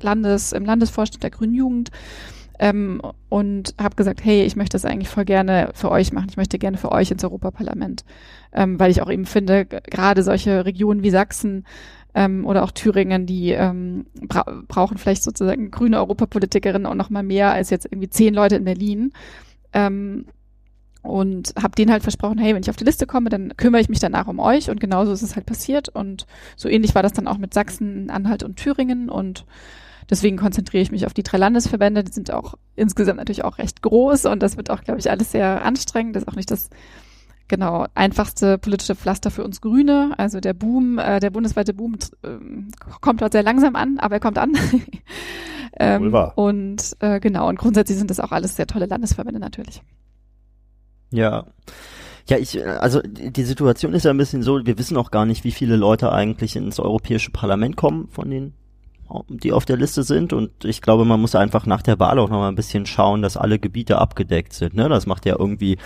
Landes im Landesvorstand der Grünen Jugend ähm, und habe gesagt, hey, ich möchte das eigentlich voll gerne für euch machen. Ich möchte gerne für euch ins Europaparlament, ähm, weil ich auch eben finde, gerade solche Regionen wie Sachsen ähm, oder auch Thüringen, die ähm, bra brauchen vielleicht sozusagen grüne Europapolitikerinnen auch noch mal mehr als jetzt irgendwie zehn Leute in Berlin. Ähm, und habe denen halt versprochen, hey, wenn ich auf die Liste komme, dann kümmere ich mich danach um euch. Und genauso ist es halt passiert. Und so ähnlich war das dann auch mit Sachsen, Anhalt und Thüringen. Und deswegen konzentriere ich mich auf die drei Landesverbände, die sind auch insgesamt natürlich auch recht groß. Und das wird auch, glaube ich, alles sehr anstrengend, das ist auch nicht das genau einfachste politische Pflaster für uns Grüne, also der Boom, äh, der bundesweite Boom äh, kommt dort sehr langsam an, aber er kommt an. ähm, und äh, genau, und grundsätzlich sind das auch alles sehr tolle Landesverbände natürlich. Ja. Ja, ich, also die Situation ist ja ein bisschen so, wir wissen auch gar nicht, wie viele Leute eigentlich ins Europäische Parlament kommen von den die auf der Liste sind und ich glaube, man muss einfach nach der Wahl auch noch mal ein bisschen schauen, dass alle Gebiete abgedeckt sind. Ne? Das macht ja irgendwie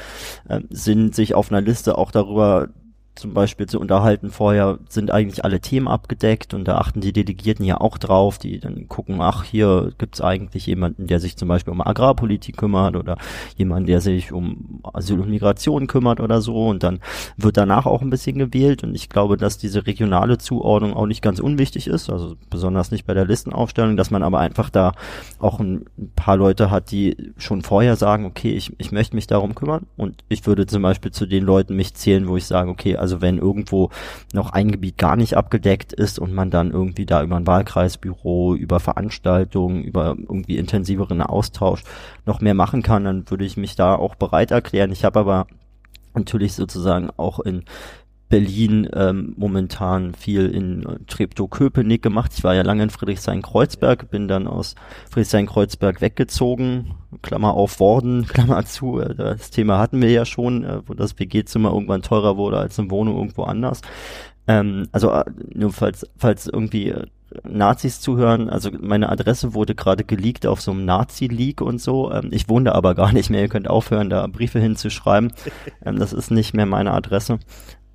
äh, Sinn, sich auf einer Liste auch darüber zum Beispiel zu unterhalten vorher, sind eigentlich alle Themen abgedeckt und da achten die Delegierten ja auch drauf, die dann gucken, ach, hier gibt's eigentlich jemanden, der sich zum Beispiel um Agrarpolitik kümmert oder jemanden, der sich um Asyl und Migration kümmert oder so. Und dann wird danach auch ein bisschen gewählt. Und ich glaube, dass diese regionale Zuordnung auch nicht ganz unwichtig ist, also besonders nicht bei der Listenaufstellung, dass man aber einfach da auch ein paar Leute hat, die schon vorher sagen, okay, ich, ich möchte mich darum kümmern. Und ich würde zum Beispiel zu den Leuten mich zählen, wo ich sage, okay, also wenn irgendwo noch ein Gebiet gar nicht abgedeckt ist und man dann irgendwie da über ein Wahlkreisbüro, über Veranstaltungen, über irgendwie intensiveren Austausch noch mehr machen kann, dann würde ich mich da auch bereit erklären. Ich habe aber natürlich sozusagen auch in Berlin ähm, momentan viel in äh, Treptow-Köpenick gemacht. Ich war ja lange in Friedrichshain-Kreuzberg, bin dann aus Friedrichshain-Kreuzberg weggezogen, Klammer auf worden, Klammer zu. Äh, das Thema hatten wir ja schon, äh, wo das WG-Zimmer irgendwann teurer wurde als eine Wohnung irgendwo anders. Ähm, also nur falls, falls irgendwie Nazis zuhören, also meine Adresse wurde gerade geleakt auf so einem Nazi-Leak und so. Ähm, ich wohne da aber gar nicht mehr. Ihr könnt aufhören, da Briefe hinzuschreiben. Ähm, das ist nicht mehr meine Adresse.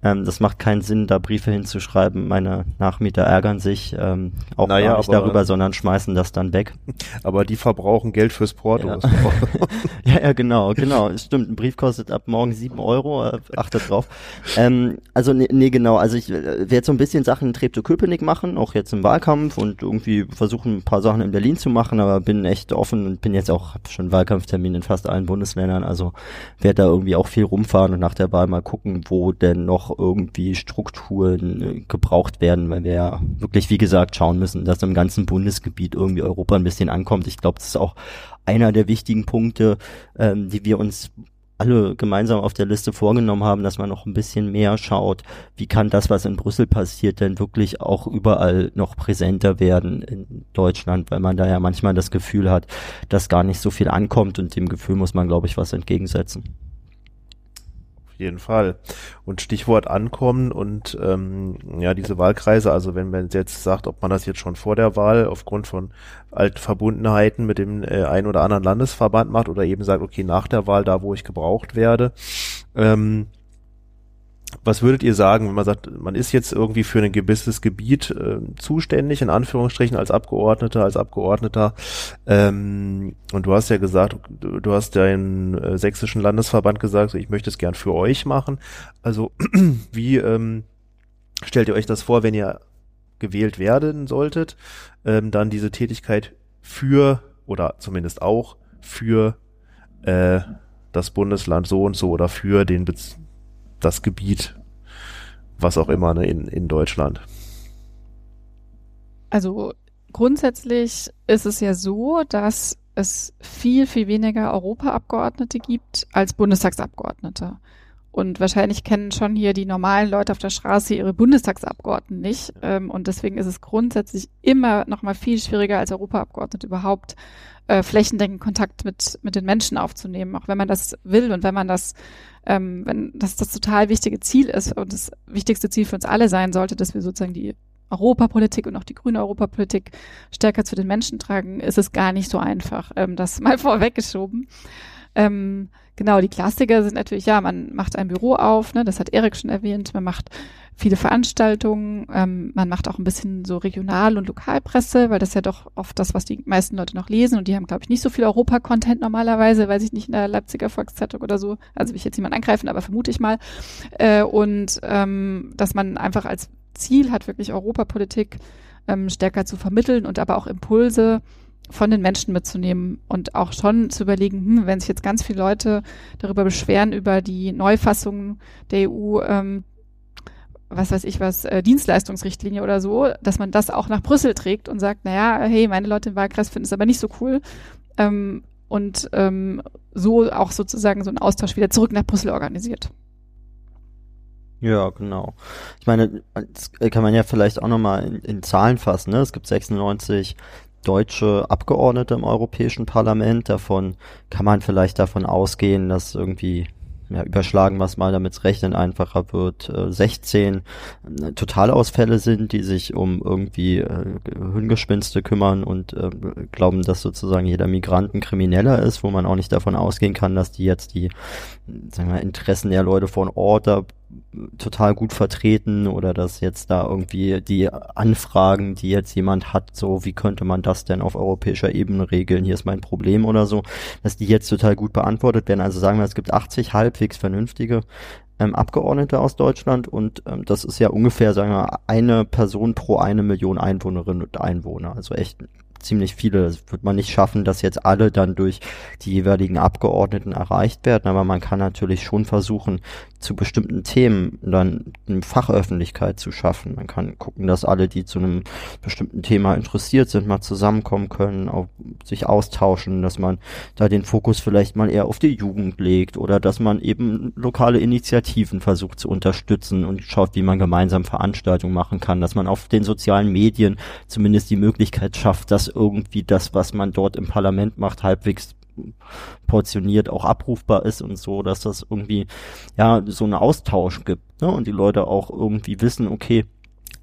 Ähm, das macht keinen Sinn, da Briefe hinzuschreiben. Meine Nachmieter ärgern sich ähm, auch naja, gar nicht aber, darüber, sondern schmeißen das dann weg. Aber die verbrauchen Geld fürs Porto. Ja, ja, ja, genau, genau. Stimmt, ein Brief kostet ab morgen sieben Euro, äh, achtet drauf. Ähm, also nee, nee, genau, also ich äh, werde so ein bisschen Sachen in Treptow-Köpenick machen, auch jetzt im Wahlkampf und irgendwie versuchen ein paar Sachen in Berlin zu machen, aber bin echt offen und bin jetzt auch, hab schon Wahlkampftermin in fast allen Bundesländern, also werde da irgendwie auch viel rumfahren und nach der Wahl mal gucken, wo denn noch irgendwie Strukturen äh, gebraucht werden, weil wir ja wirklich, wie gesagt, schauen müssen, dass im ganzen Bundesgebiet irgendwie Europa ein bisschen ankommt. Ich glaube, das ist auch einer der wichtigen Punkte, ähm, die wir uns alle gemeinsam auf der Liste vorgenommen haben, dass man noch ein bisschen mehr schaut, wie kann das, was in Brüssel passiert, denn wirklich auch überall noch präsenter werden in Deutschland, weil man da ja manchmal das Gefühl hat, dass gar nicht so viel ankommt und dem Gefühl muss man, glaube ich, was entgegensetzen jeden Fall. Und Stichwort Ankommen und ähm, ja, diese Wahlkreise, also wenn man jetzt sagt, ob man das jetzt schon vor der Wahl aufgrund von alten Verbundenheiten mit dem äh, ein oder anderen Landesverband macht oder eben sagt, okay, nach der Wahl, da wo ich gebraucht werde, ähm, was würdet ihr sagen, wenn man sagt, man ist jetzt irgendwie für ein gewisses Gebiet äh, zuständig, in Anführungsstrichen, als Abgeordneter, als Abgeordneter, ähm, und du hast ja gesagt, du, du hast deinen äh, sächsischen Landesverband gesagt, ich möchte es gern für euch machen. Also wie ähm, stellt ihr euch das vor, wenn ihr gewählt werden solltet, ähm, dann diese Tätigkeit für oder zumindest auch für äh, das Bundesland so und so oder für den Bez das Gebiet, was auch immer, ne, in, in Deutschland. Also grundsätzlich ist es ja so, dass es viel, viel weniger Europaabgeordnete gibt als Bundestagsabgeordnete. Und wahrscheinlich kennen schon hier die normalen Leute auf der Straße ihre Bundestagsabgeordneten nicht. Ähm, und deswegen ist es grundsätzlich immer noch mal viel schwieriger als Europaabgeordnete überhaupt äh, flächendeckend Kontakt mit, mit den Menschen aufzunehmen, auch wenn man das will und wenn man das ähm, wenn das das total wichtige Ziel ist und das wichtigste Ziel für uns alle sein sollte, dass wir sozusagen die Europapolitik und auch die grüne Europapolitik stärker zu den Menschen tragen, ist es gar nicht so einfach. Ähm, das mal vorweggeschoben. Ähm, genau, die Klassiker sind natürlich, ja, man macht ein Büro auf, ne, das hat Erik schon erwähnt, man macht viele Veranstaltungen, ähm, man macht auch ein bisschen so Regional- und Lokalpresse, weil das ja doch oft das, was die meisten Leute noch lesen. Und die haben, glaube ich, nicht so viel Europa-Content normalerweise, weiß ich nicht, in der Leipziger Volkszeitung oder so, also will ich jetzt niemand angreifen, aber vermute ich mal. Äh, und ähm, dass man einfach als Ziel hat, wirklich Europapolitik ähm, stärker zu vermitteln und aber auch Impulse von den Menschen mitzunehmen und auch schon zu überlegen, hm, wenn sich jetzt ganz viele Leute darüber beschweren, über die Neufassung der EU, ähm, was weiß ich was, äh, Dienstleistungsrichtlinie oder so, dass man das auch nach Brüssel trägt und sagt, naja, hey, meine Leute im Wahlkreis finden es aber nicht so cool. Ähm, und ähm, so auch sozusagen so einen Austausch wieder zurück nach Brüssel organisiert. Ja, genau. Ich meine, das kann man ja vielleicht auch nochmal in, in Zahlen fassen. Ne? Es gibt 96 deutsche Abgeordnete im Europäischen Parlament. Davon kann man vielleicht davon ausgehen, dass irgendwie ja, überschlagen es mal, damit rechnen einfacher wird, äh, 16 äh, Totalausfälle sind, die sich um irgendwie äh, Hirngespinste kümmern und äh, glauben, dass sozusagen jeder Migrant ein Krimineller ist, wo man auch nicht davon ausgehen kann, dass die jetzt die sagen wir, Interessen der Leute von Ort da total gut vertreten oder dass jetzt da irgendwie die Anfragen, die jetzt jemand hat, so wie könnte man das denn auf europäischer Ebene regeln, hier ist mein Problem oder so, dass die jetzt total gut beantwortet werden. Also sagen wir, es gibt 80 halbwegs vernünftige ähm, Abgeordnete aus Deutschland und ähm, das ist ja ungefähr, sagen wir, eine Person pro eine Million Einwohnerinnen und Einwohner. Also echt ziemlich viele. Das wird man nicht schaffen, dass jetzt alle dann durch die jeweiligen Abgeordneten erreicht werden, aber man kann natürlich schon versuchen, zu bestimmten Themen dann eine Fachöffentlichkeit zu schaffen. Man kann gucken, dass alle, die zu einem bestimmten Thema interessiert sind, mal zusammenkommen können, auch sich austauschen, dass man da den Fokus vielleicht mal eher auf die Jugend legt oder dass man eben lokale Initiativen versucht zu unterstützen und schaut, wie man gemeinsam Veranstaltungen machen kann, dass man auf den sozialen Medien zumindest die Möglichkeit schafft, dass irgendwie das, was man dort im Parlament macht, halbwegs portioniert auch abrufbar ist und so, dass das irgendwie ja so einen Austausch gibt ne? und die Leute auch irgendwie wissen, okay,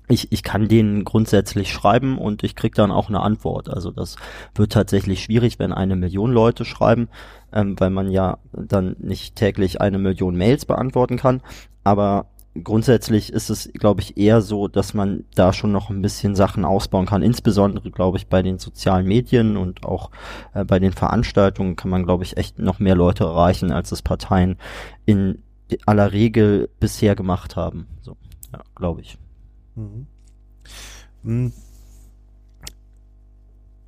ich, ich kann denen grundsätzlich schreiben und ich krieg dann auch eine Antwort. Also das wird tatsächlich schwierig, wenn eine Million Leute schreiben, ähm, weil man ja dann nicht täglich eine Million Mails beantworten kann. Aber grundsätzlich ist es, glaube ich, eher so, dass man da schon noch ein bisschen Sachen ausbauen kann. Insbesondere, glaube ich, bei den sozialen Medien und auch äh, bei den Veranstaltungen kann man, glaube ich, echt noch mehr Leute erreichen, als es Parteien in aller Regel bisher gemacht haben. So, ja, glaube ich. Mhm. Mhm.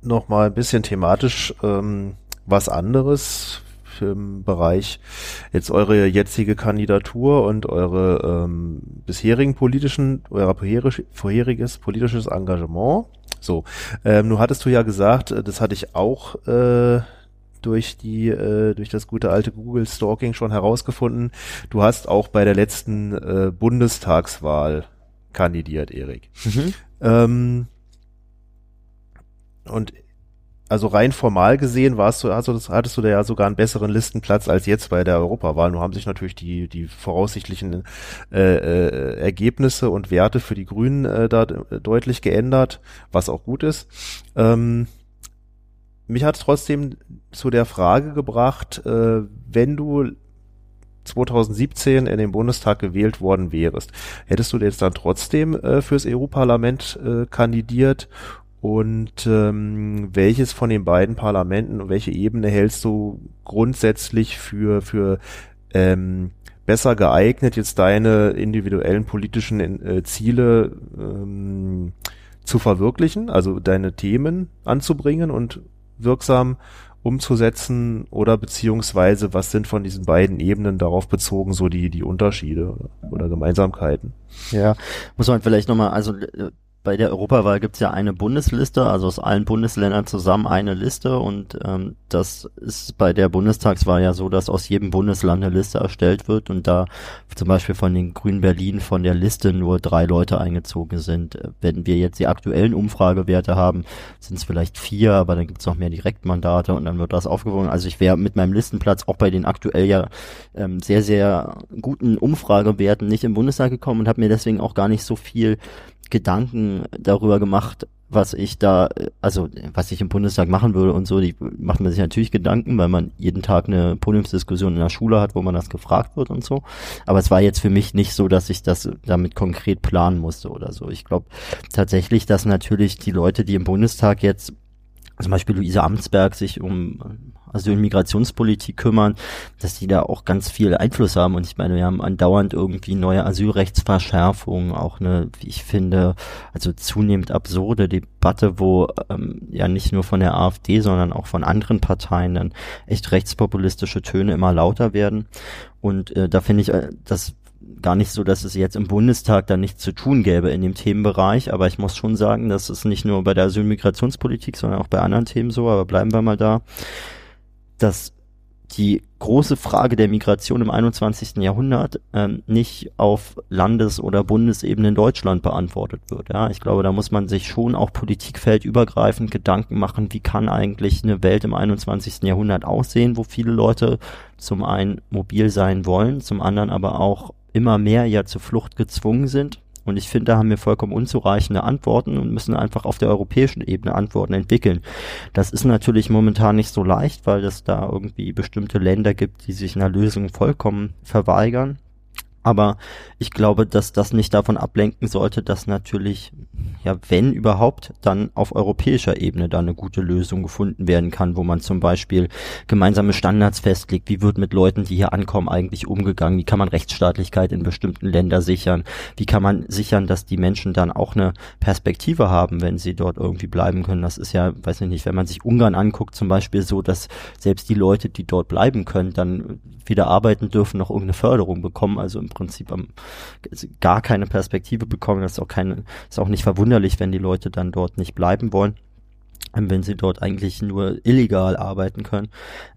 Nochmal ein bisschen thematisch ähm, was anderes im Bereich jetzt eure jetzige Kandidatur und eure ähm, bisherigen politischen, euer vorheriges politisches Engagement. So, ähm, nun hattest du ja gesagt, äh, das hatte ich auch äh, durch die äh, durch das gute alte Google Stalking schon herausgefunden. Du hast auch bei der letzten äh, Bundestagswahl kandidiert, Erik. Mhm. Ähm, und also rein formal gesehen warst du, also das, hattest du da ja sogar einen besseren Listenplatz als jetzt bei der Europawahl. Nur haben sich natürlich die, die voraussichtlichen äh, äh, Ergebnisse und Werte für die Grünen äh, da deutlich geändert, was auch gut ist. Ähm, mich hat es trotzdem zu der Frage gebracht, äh, wenn du 2017 in den Bundestag gewählt worden wärst, hättest du jetzt dann trotzdem äh, fürs EU-Parlament äh, kandidiert und ähm, welches von den beiden Parlamenten und welche Ebene hältst du grundsätzlich für, für ähm, besser geeignet, jetzt deine individuellen politischen äh, Ziele ähm, zu verwirklichen, also deine Themen anzubringen und wirksam umzusetzen oder beziehungsweise was sind von diesen beiden Ebenen darauf bezogen so die die Unterschiede oder Gemeinsamkeiten? Ja, muss man vielleicht nochmal, also bei der Europawahl gibt es ja eine Bundesliste, also aus allen Bundesländern zusammen eine Liste und ähm, das ist bei der Bundestagswahl ja so, dass aus jedem Bundesland eine Liste erstellt wird und da zum Beispiel von den Grünen Berlin von der Liste nur drei Leute eingezogen sind. Wenn wir jetzt die aktuellen Umfragewerte haben, sind es vielleicht vier, aber dann gibt es noch mehr Direktmandate und dann wird das aufgewogen. Also ich wäre mit meinem Listenplatz auch bei den aktuell ja ähm, sehr, sehr guten Umfragewerten nicht im Bundestag gekommen und habe mir deswegen auch gar nicht so viel Gedanken darüber gemacht, was ich da, also was ich im Bundestag machen würde und so, die macht man sich natürlich Gedanken, weil man jeden Tag eine Podiumsdiskussion in der Schule hat, wo man das gefragt wird und so. Aber es war jetzt für mich nicht so, dass ich das damit konkret planen musste oder so. Ich glaube tatsächlich, dass natürlich die Leute, die im Bundestag jetzt zum Beispiel Luise Amtsberg sich um Asyl- und Migrationspolitik kümmern, dass die da auch ganz viel Einfluss haben. Und ich meine, wir haben andauernd irgendwie neue Asylrechtsverschärfungen, auch eine, wie ich finde, also zunehmend absurde Debatte, wo ähm, ja nicht nur von der AfD, sondern auch von anderen Parteien dann echt rechtspopulistische Töne immer lauter werden. Und äh, da finde ich, äh, das gar nicht so, dass es jetzt im Bundestag dann nichts zu tun gäbe in dem Themenbereich, aber ich muss schon sagen, dass es nicht nur bei der Asyl- und Migrationspolitik, sondern auch bei anderen Themen so, aber bleiben wir mal da, dass die große Frage der Migration im 21. Jahrhundert ähm, nicht auf Landes- oder Bundesebene in Deutschland beantwortet wird. Ja, ich glaube, da muss man sich schon auch politikfeldübergreifend Gedanken machen, wie kann eigentlich eine Welt im 21. Jahrhundert aussehen, wo viele Leute zum einen mobil sein wollen, zum anderen aber auch immer mehr ja zur Flucht gezwungen sind. Und ich finde, da haben wir vollkommen unzureichende Antworten und müssen einfach auf der europäischen Ebene Antworten entwickeln. Das ist natürlich momentan nicht so leicht, weil es da irgendwie bestimmte Länder gibt, die sich einer Lösung vollkommen verweigern. Aber ich glaube, dass das nicht davon ablenken sollte, dass natürlich, ja, wenn überhaupt, dann auf europäischer Ebene da eine gute Lösung gefunden werden kann, wo man zum Beispiel gemeinsame Standards festlegt. Wie wird mit Leuten, die hier ankommen, eigentlich umgegangen? Wie kann man Rechtsstaatlichkeit in bestimmten Ländern sichern? Wie kann man sichern, dass die Menschen dann auch eine Perspektive haben, wenn sie dort irgendwie bleiben können? Das ist ja, weiß ich nicht, wenn man sich Ungarn anguckt, zum Beispiel so, dass selbst die Leute, die dort bleiben können, dann wieder arbeiten dürfen, noch irgendeine Förderung bekommen. Also im Prinzip am, gar keine Perspektive bekommen. Das ist auch keine, ist auch nicht verwunderlich, wenn die Leute dann dort nicht bleiben wollen, ähm, wenn sie dort eigentlich nur illegal arbeiten können.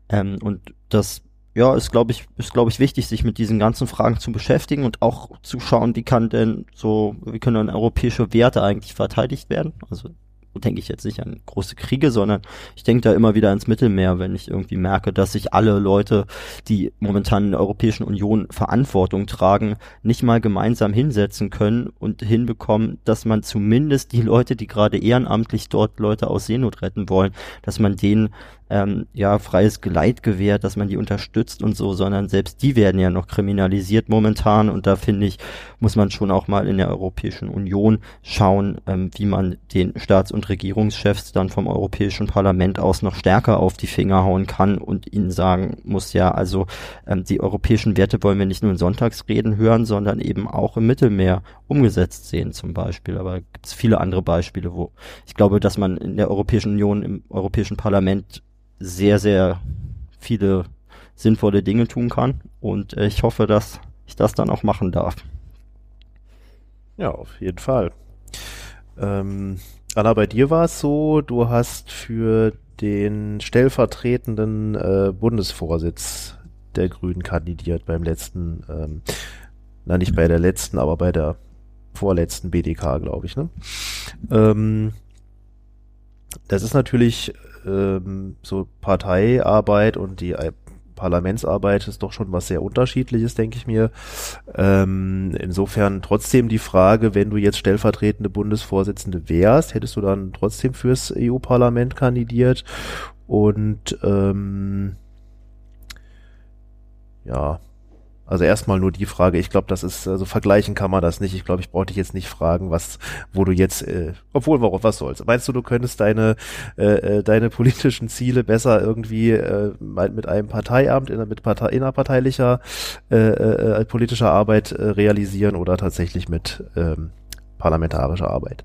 Ähm, und das ja, ist glaube ich, ist glaube ich wichtig, sich mit diesen ganzen Fragen zu beschäftigen und auch zu schauen, wie kann denn so, wie können dann europäische Werte eigentlich verteidigt werden? Also denke ich jetzt nicht an große Kriege, sondern ich denke da immer wieder ans Mittelmeer, wenn ich irgendwie merke, dass sich alle Leute, die momentan in der Europäischen Union Verantwortung tragen, nicht mal gemeinsam hinsetzen können und hinbekommen, dass man zumindest die Leute, die gerade ehrenamtlich dort Leute aus Seenot retten wollen, dass man denen ähm, ja freies Geleit gewährt, dass man die unterstützt und so, sondern selbst die werden ja noch kriminalisiert momentan und da finde ich, muss man schon auch mal in der Europäischen Union schauen, ähm, wie man den Staats- und Regierungschefs dann vom Europäischen Parlament aus noch stärker auf die Finger hauen kann und ihnen sagen muss, ja, also ähm, die europäischen Werte wollen wir nicht nur in Sonntagsreden hören, sondern eben auch im Mittelmeer umgesetzt sehen zum Beispiel. Aber gibt es viele andere Beispiele, wo ich glaube, dass man in der Europäischen Union, im Europäischen Parlament sehr, sehr viele sinnvolle Dinge tun kann. Und äh, ich hoffe, dass ich das dann auch machen darf. Ja, auf jeden Fall. Ähm, Anna, bei dir war es so, du hast für den stellvertretenden äh, Bundesvorsitz der Grünen kandidiert beim letzten, ähm, na nicht bei der letzten, aber bei der vorletzten BDK, glaube ich. Ne? Ähm, das ist natürlich ähm, so Parteiarbeit und die Parlamentsarbeit ist doch schon was sehr unterschiedliches, denke ich mir. Ähm, insofern trotzdem die Frage, wenn du jetzt stellvertretende Bundesvorsitzende wärst, hättest du dann trotzdem fürs EU-Parlament kandidiert und ähm, ja, also erstmal nur die Frage, ich glaube, das ist, also vergleichen kann man das nicht. Ich glaube, ich brauche dich jetzt nicht fragen, was, wo du jetzt, äh, obwohl, warum, was soll's? Meinst du, du könntest deine, äh, äh deine politischen Ziele besser irgendwie äh, mit einem Parteiamt, in, mit Partei, innerparteilicher äh, äh, politischer Arbeit äh, realisieren oder tatsächlich mit ähm, parlamentarischer Arbeit?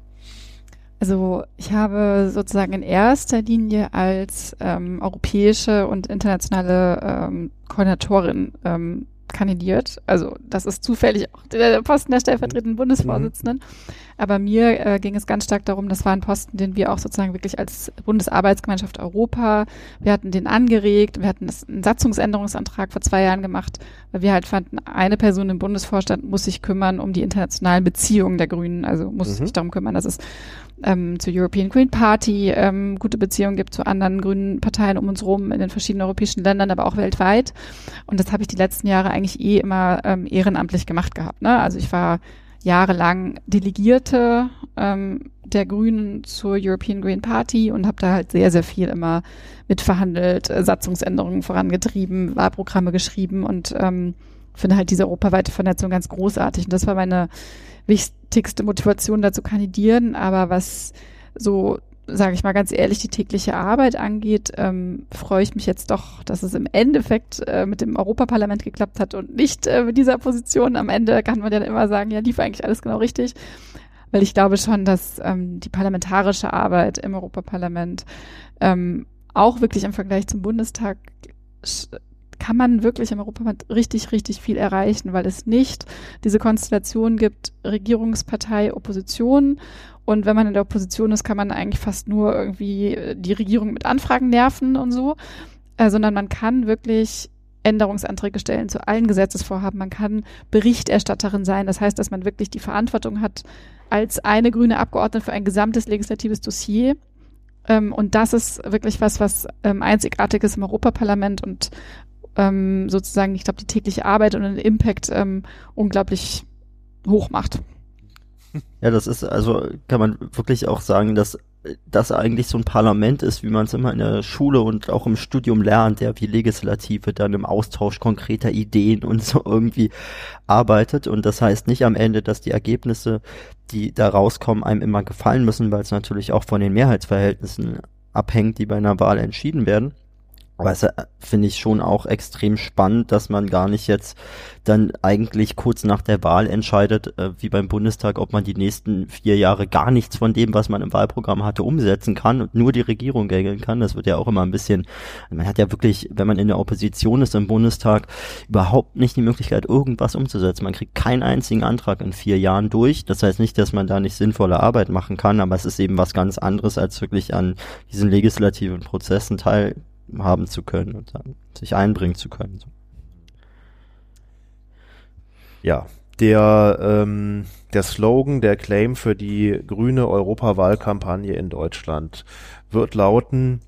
Also ich habe sozusagen in erster Linie als ähm, europäische und internationale ähm, Koordinatorin ähm, kandidiert. Also das ist zufällig auch der Posten der stellvertretenden mhm. Aber mir äh, ging es ganz stark darum, das war ein Posten, den wir auch sozusagen wirklich als Bundesarbeitsgemeinschaft Europa, wir hatten den angeregt, wir hatten das, einen Satzungsänderungsantrag vor zwei Jahren gemacht, weil wir halt fanden, eine Person im Bundesvorstand muss sich kümmern um die internationalen Beziehungen der Grünen, also muss mhm. sich darum kümmern, dass es ähm, zur European Green Party ähm, gute Beziehungen gibt zu anderen grünen Parteien um uns herum in den verschiedenen europäischen Ländern, aber auch weltweit. Und das habe ich die letzten Jahre eigentlich eh immer ähm, ehrenamtlich gemacht gehabt. Ne? Also ich war jahrelang Delegierte ähm, der Grünen zur European Green Party und habe da halt sehr, sehr viel immer mitverhandelt, äh, Satzungsänderungen vorangetrieben, Wahlprogramme geschrieben und ähm, finde halt diese europaweite Vernetzung ganz großartig. Und das war meine wichtigste Motivation dazu kandidieren. Aber was so, sage ich mal ganz ehrlich, die tägliche Arbeit angeht, ähm, freue ich mich jetzt doch, dass es im Endeffekt äh, mit dem Europaparlament geklappt hat und nicht äh, mit dieser Position. Am Ende kann man ja immer sagen, ja, lief eigentlich alles genau richtig. Weil ich glaube schon, dass ähm, die parlamentarische Arbeit im Europaparlament ähm, auch wirklich im Vergleich zum Bundestag kann man wirklich im Europaparlament richtig, richtig viel erreichen, weil es nicht diese Konstellation gibt, Regierungspartei, Opposition. Und wenn man in der Opposition ist, kann man eigentlich fast nur irgendwie äh, die Regierung mit Anfragen nerven und so, äh, sondern man kann wirklich Änderungsanträge stellen zu allen Gesetzesvorhaben. Man kann Berichterstatterin sein. Das heißt, dass man wirklich die Verantwortung hat, als eine grüne Abgeordnete für ein gesamtes legislatives Dossier. Ähm, und das ist wirklich was, was ähm, einzigartig ist im Europaparlament und ähm, sozusagen, ich glaube, die tägliche Arbeit und den Impact ähm, unglaublich hoch macht. Ja, das ist, also kann man wirklich auch sagen, dass das eigentlich so ein Parlament ist, wie man es immer in der Schule und auch im Studium lernt, ja, wie Legislative dann im Austausch konkreter Ideen und so irgendwie arbeitet. Und das heißt nicht am Ende, dass die Ergebnisse, die da rauskommen, einem immer gefallen müssen, weil es natürlich auch von den Mehrheitsverhältnissen abhängt, die bei einer Wahl entschieden werden. Aber es äh, finde ich schon auch extrem spannend, dass man gar nicht jetzt dann eigentlich kurz nach der Wahl entscheidet, äh, wie beim Bundestag, ob man die nächsten vier Jahre gar nichts von dem, was man im Wahlprogramm hatte, umsetzen kann und nur die Regierung regeln kann. Das wird ja auch immer ein bisschen, man hat ja wirklich, wenn man in der Opposition ist im Bundestag, überhaupt nicht die Möglichkeit, irgendwas umzusetzen. Man kriegt keinen einzigen Antrag in vier Jahren durch. Das heißt nicht, dass man da nicht sinnvolle Arbeit machen kann, aber es ist eben was ganz anderes, als wirklich an diesen legislativen Prozessen teil haben zu können und dann sich einbringen zu können. Ja, der, ähm, der Slogan, der Claim für die grüne Europawahlkampagne in Deutschland wird lauten,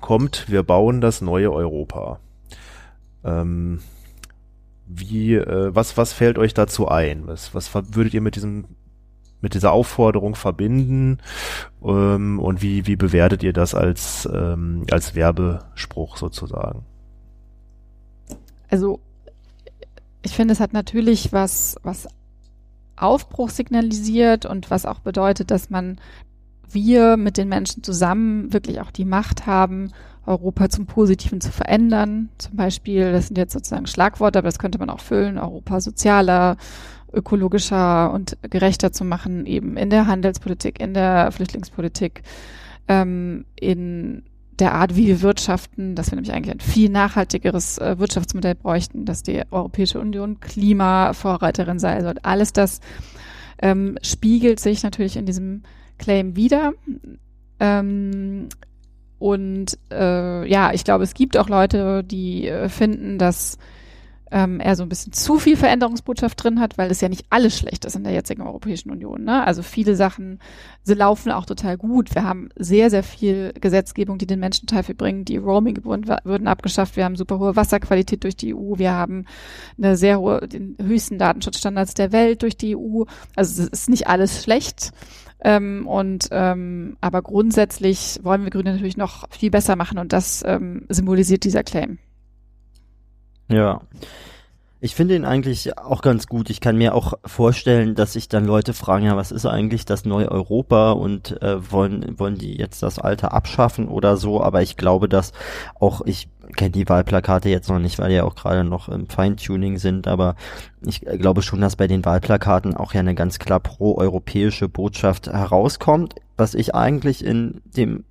kommt, wir bauen das neue Europa. Ähm, wie, äh, was, was fällt euch dazu ein? Was, was würdet ihr mit diesem mit dieser Aufforderung verbinden ähm, und wie, wie bewertet ihr das als, ähm, als Werbespruch sozusagen? Also ich finde, es hat natürlich was, was Aufbruch signalisiert und was auch bedeutet, dass man wir mit den Menschen zusammen wirklich auch die Macht haben, Europa zum Positiven zu verändern. Zum Beispiel, das sind jetzt sozusagen Schlagworte, aber das könnte man auch füllen, Europa sozialer, ökologischer und gerechter zu machen, eben in der Handelspolitik, in der Flüchtlingspolitik, ähm, in der Art, wie wir wirtschaften, dass wir nämlich eigentlich ein viel nachhaltigeres äh, Wirtschaftsmodell bräuchten, dass die Europäische Union Klimavorreiterin sei. Also alles das ähm, spiegelt sich natürlich in diesem Claim wieder. Ähm, und äh, ja, ich glaube, es gibt auch Leute, die äh, finden, dass ähm, er so ein bisschen zu viel Veränderungsbotschaft drin hat, weil es ja nicht alles schlecht ist in der jetzigen Europäischen Union. Ne? Also viele Sachen, sie laufen auch total gut. Wir haben sehr, sehr viel Gesetzgebung, die den Menschen Teil bringen. Die Roaming-Gebühren abgeschafft. Wir haben super hohe Wasserqualität durch die EU. Wir haben eine sehr hohe, den höchsten Datenschutzstandards der Welt durch die EU. Also es ist nicht alles schlecht. Ähm, und ähm, aber grundsätzlich wollen wir Grüne natürlich noch viel besser machen und das ähm, symbolisiert dieser Claim. Ja. Ich finde ihn eigentlich auch ganz gut. Ich kann mir auch vorstellen, dass sich dann Leute fragen, ja, was ist eigentlich das neue Europa und äh, wollen, wollen die jetzt das alte abschaffen oder so. Aber ich glaube, dass auch, ich kenne die Wahlplakate jetzt noch nicht, weil die ja auch gerade noch im Feintuning sind, aber ich glaube schon, dass bei den Wahlplakaten auch ja eine ganz klar pro-europäische Botschaft herauskommt. Was ich eigentlich in dem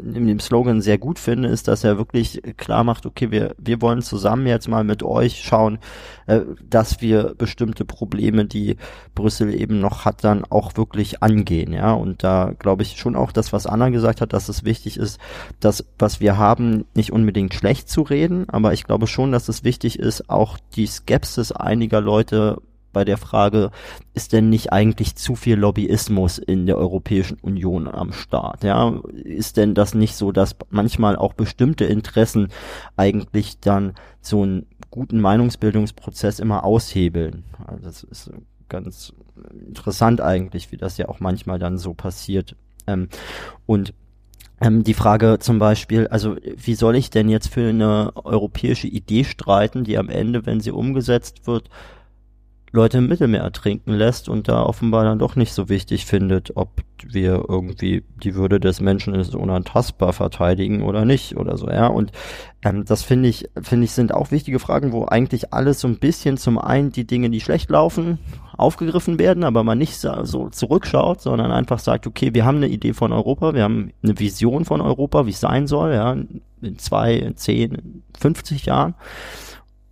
in dem Slogan sehr gut finde, ist, dass er wirklich klar macht, okay, wir, wir wollen zusammen jetzt mal mit euch schauen, äh, dass wir bestimmte Probleme, die Brüssel eben noch hat, dann auch wirklich angehen, ja. Und da glaube ich schon auch das, was Anna gesagt hat, dass es wichtig ist, dass was wir haben, nicht unbedingt schlecht zu reden, aber ich glaube schon, dass es wichtig ist, auch die Skepsis einiger Leute bei der Frage, ist denn nicht eigentlich zu viel Lobbyismus in der Europäischen Union am Start? Ja, ist denn das nicht so, dass manchmal auch bestimmte Interessen eigentlich dann so einen guten Meinungsbildungsprozess immer aushebeln? Also das ist ganz interessant eigentlich, wie das ja auch manchmal dann so passiert. Ähm, und ähm, die Frage zum Beispiel, also wie soll ich denn jetzt für eine europäische Idee streiten, die am Ende, wenn sie umgesetzt wird, Leute im Mittelmeer ertrinken lässt und da offenbar dann doch nicht so wichtig findet, ob wir irgendwie die Würde des Menschen ist unantastbar verteidigen oder nicht oder so, ja. Und ähm, das finde ich, finde ich, sind auch wichtige Fragen, wo eigentlich alles so ein bisschen zum einen die Dinge, die schlecht laufen, aufgegriffen werden, aber man nicht so zurückschaut, sondern einfach sagt, okay, wir haben eine Idee von Europa, wir haben eine Vision von Europa, wie es sein soll, ja, in zwei, zehn, 50 Jahren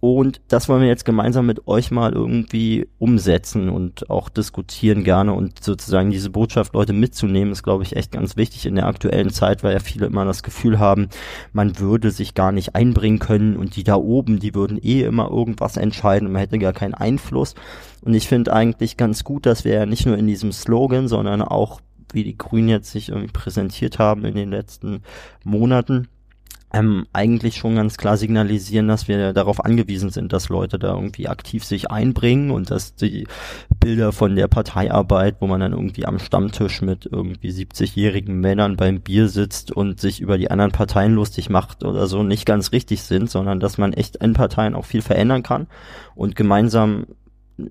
und das wollen wir jetzt gemeinsam mit euch mal irgendwie umsetzen und auch diskutieren gerne und sozusagen diese Botschaft Leute mitzunehmen, ist, glaube ich, echt ganz wichtig in der aktuellen Zeit, weil ja viele immer das Gefühl haben, man würde sich gar nicht einbringen können und die da oben, die würden eh immer irgendwas entscheiden und man hätte gar keinen Einfluss. Und ich finde eigentlich ganz gut, dass wir ja nicht nur in diesem Slogan, sondern auch, wie die Grünen jetzt sich irgendwie präsentiert haben in den letzten Monaten, ähm, eigentlich schon ganz klar signalisieren, dass wir darauf angewiesen sind, dass Leute da irgendwie aktiv sich einbringen und dass die Bilder von der Parteiarbeit, wo man dann irgendwie am Stammtisch mit irgendwie 70-jährigen Männern beim Bier sitzt und sich über die anderen Parteien lustig macht oder so, nicht ganz richtig sind, sondern dass man echt in Parteien auch viel verändern kann und gemeinsam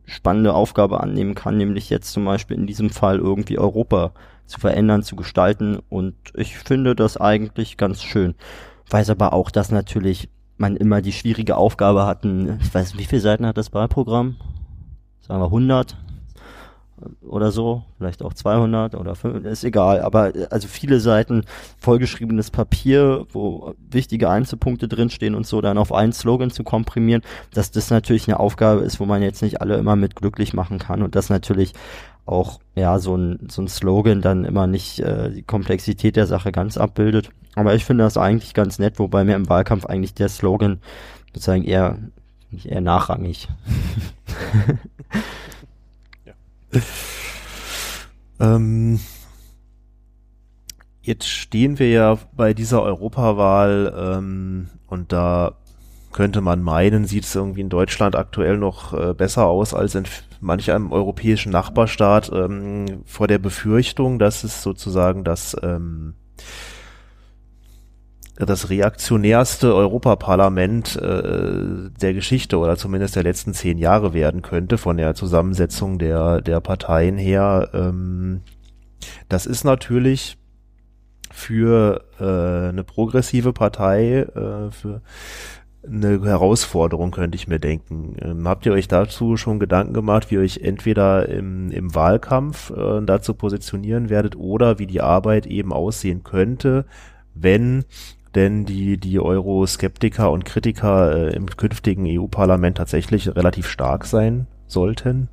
spannende Aufgabe annehmen kann, nämlich jetzt zum Beispiel in diesem Fall irgendwie Europa zu verändern, zu gestalten. Und ich finde das eigentlich ganz schön weiß aber auch, dass natürlich man immer die schwierige Aufgabe hatten, ich weiß, wie viele Seiten hat das Wahlprogramm? Sagen wir 100 oder so, vielleicht auch 200 oder 5, ist egal, aber also viele Seiten vollgeschriebenes Papier, wo wichtige Einzelpunkte drinstehen und so, dann auf einen Slogan zu komprimieren, dass das natürlich eine Aufgabe ist, wo man jetzt nicht alle immer mit glücklich machen kann und das natürlich auch ja so ein so ein Slogan dann immer nicht äh, die Komplexität der Sache ganz abbildet. Aber ich finde das eigentlich ganz nett, wobei mir im Wahlkampf eigentlich der Slogan sozusagen eher eher nachrangig. ja. ähm, jetzt stehen wir ja bei dieser Europawahl ähm, und da könnte man meinen, sieht es irgendwie in Deutschland aktuell noch äh, besser aus als in manch einem europäischen Nachbarstaat ähm, vor der Befürchtung, dass es sozusagen das ähm, das reaktionärste Europaparlament äh, der Geschichte oder zumindest der letzten zehn Jahre werden könnte von der Zusammensetzung der der Parteien her. Ähm, das ist natürlich für äh, eine progressive Partei, äh, für eine Herausforderung, könnte ich mir denken. Ähm, habt ihr euch dazu schon Gedanken gemacht, wie ihr euch entweder im, im Wahlkampf äh, dazu positionieren werdet oder wie die Arbeit eben aussehen könnte, wenn denn die, die Euroskeptiker und Kritiker äh, im künftigen EU-Parlament tatsächlich relativ stark sein sollten?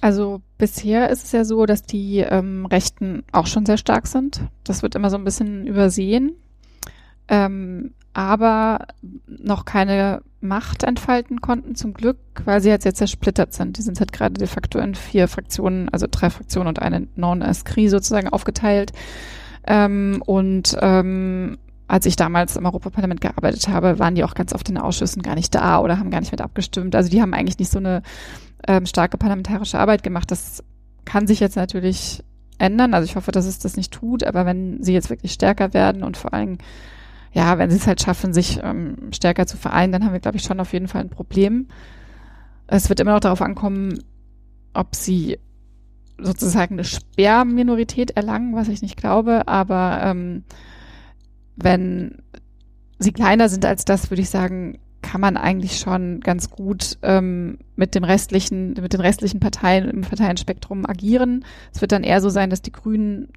Also bisher ist es ja so, dass die ähm, Rechten auch schon sehr stark sind. Das wird immer so ein bisschen übersehen. Ähm, aber noch keine Macht entfalten konnten, zum Glück, weil sie jetzt sehr zersplittert sind. Die sind halt gerade de facto in vier Fraktionen, also drei Fraktionen und eine Non-Escrit sozusagen aufgeteilt. Ähm, und ähm, als ich damals im Europaparlament gearbeitet habe, waren die auch ganz oft in den Ausschüssen gar nicht da oder haben gar nicht mit abgestimmt. Also die haben eigentlich nicht so eine ähm, starke parlamentarische Arbeit gemacht. Das kann sich jetzt natürlich ändern. Also ich hoffe, dass es das nicht tut, aber wenn sie jetzt wirklich stärker werden und vor allem, ja, wenn sie es halt schaffen, sich ähm, stärker zu vereinen, dann haben wir, glaube ich, schon auf jeden Fall ein Problem. Es wird immer noch darauf ankommen, ob sie sozusagen eine Sperrminorität erlangen, was ich nicht glaube, aber ähm, wenn sie kleiner sind als das, würde ich sagen, kann man eigentlich schon ganz gut ähm, mit dem restlichen, mit den restlichen Parteien im Parteienspektrum agieren. Es wird dann eher so sein, dass die Grünen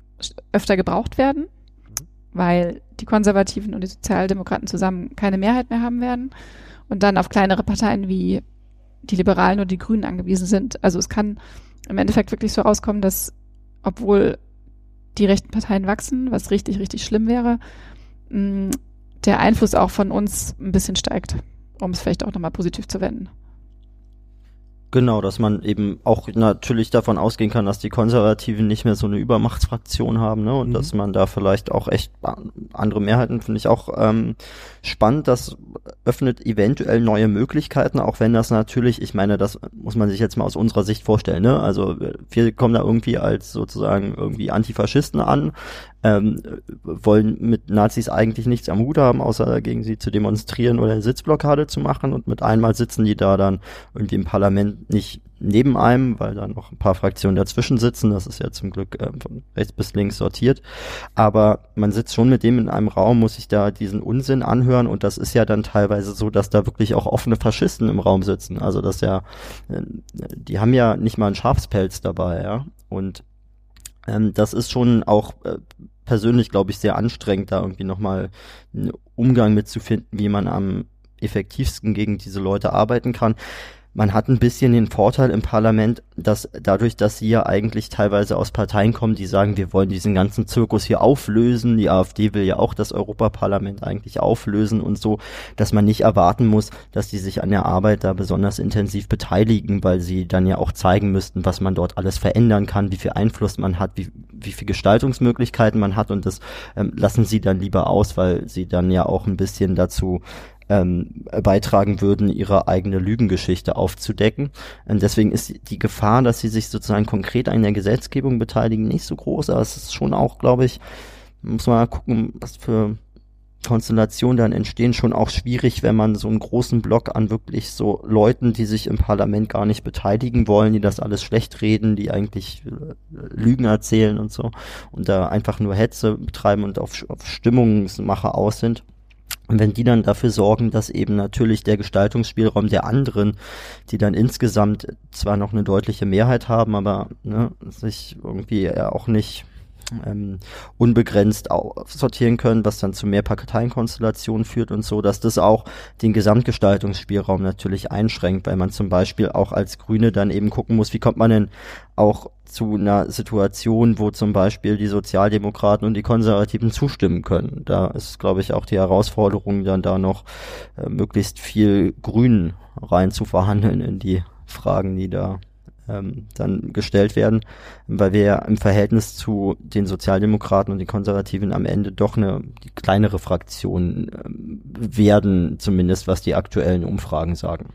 öfter gebraucht werden, weil die Konservativen und die Sozialdemokraten zusammen keine Mehrheit mehr haben werden und dann auf kleinere Parteien wie die Liberalen und die Grünen angewiesen sind. Also es kann im Endeffekt wirklich so rauskommen, dass obwohl die rechten Parteien wachsen, was richtig, richtig schlimm wäre, der Einfluss auch von uns ein bisschen steigt, um es vielleicht auch nochmal positiv zu wenden. Genau, dass man eben auch natürlich davon ausgehen kann, dass die Konservativen nicht mehr so eine Übermachtsfraktion haben, ne? Und mhm. dass man da vielleicht auch echt andere Mehrheiten finde ich auch ähm, spannend. Das öffnet eventuell neue Möglichkeiten, auch wenn das natürlich, ich meine, das muss man sich jetzt mal aus unserer Sicht vorstellen, ne? Also wir kommen da irgendwie als sozusagen irgendwie Antifaschisten an, ähm, wollen mit Nazis eigentlich nichts am Hut haben, außer gegen sie zu demonstrieren oder eine Sitzblockade zu machen und mit einmal sitzen die da dann irgendwie im Parlament nicht neben einem, weil da noch ein paar Fraktionen dazwischen sitzen. Das ist ja zum Glück äh, von rechts bis links sortiert. Aber man sitzt schon mit dem in einem Raum, muss sich da diesen Unsinn anhören und das ist ja dann teilweise so, dass da wirklich auch offene Faschisten im Raum sitzen. Also das ja, äh, die haben ja nicht mal einen Schafspelz dabei, ja. Und ähm, das ist schon auch äh, persönlich, glaube ich, sehr anstrengend, da irgendwie nochmal einen Umgang mitzufinden, wie man am effektivsten gegen diese Leute arbeiten kann. Man hat ein bisschen den Vorteil im Parlament, dass dadurch, dass sie ja eigentlich teilweise aus Parteien kommen, die sagen, wir wollen diesen ganzen Zirkus hier auflösen, die AfD will ja auch das Europaparlament eigentlich auflösen und so, dass man nicht erwarten muss, dass die sich an der Arbeit da besonders intensiv beteiligen, weil sie dann ja auch zeigen müssten, was man dort alles verändern kann, wie viel Einfluss man hat, wie, wie viel Gestaltungsmöglichkeiten man hat und das ähm, lassen sie dann lieber aus, weil sie dann ja auch ein bisschen dazu ähm, beitragen würden, ihre eigene Lügengeschichte aufzudecken. Und deswegen ist die Gefahr, dass sie sich sozusagen konkret an der Gesetzgebung beteiligen, nicht so groß, aber es ist schon auch, glaube ich, muss man gucken, was für Konstellationen dann entstehen, schon auch schwierig, wenn man so einen großen Block an wirklich so Leuten, die sich im Parlament gar nicht beteiligen wollen, die das alles schlecht reden, die eigentlich äh, Lügen erzählen und so und da einfach nur Hetze betreiben und auf, auf Stimmungsmache aus sind. Und wenn die dann dafür sorgen, dass eben natürlich der Gestaltungsspielraum der anderen, die dann insgesamt zwar noch eine deutliche Mehrheit haben, aber ne, sich irgendwie auch nicht ähm, unbegrenzt sortieren können, was dann zu mehr Parteienkonstellationen führt und so, dass das auch den Gesamtgestaltungsspielraum natürlich einschränkt, weil man zum Beispiel auch als Grüne dann eben gucken muss, wie kommt man denn auch zu einer Situation, wo zum Beispiel die Sozialdemokraten und die Konservativen zustimmen können. Da ist, glaube ich, auch die Herausforderung, dann da noch äh, möglichst viel Grün rein zu verhandeln in die Fragen, die da ähm, dann gestellt werden, weil wir ja im Verhältnis zu den Sozialdemokraten und den Konservativen am Ende doch eine kleinere Fraktion ähm, werden, zumindest was die aktuellen Umfragen sagen.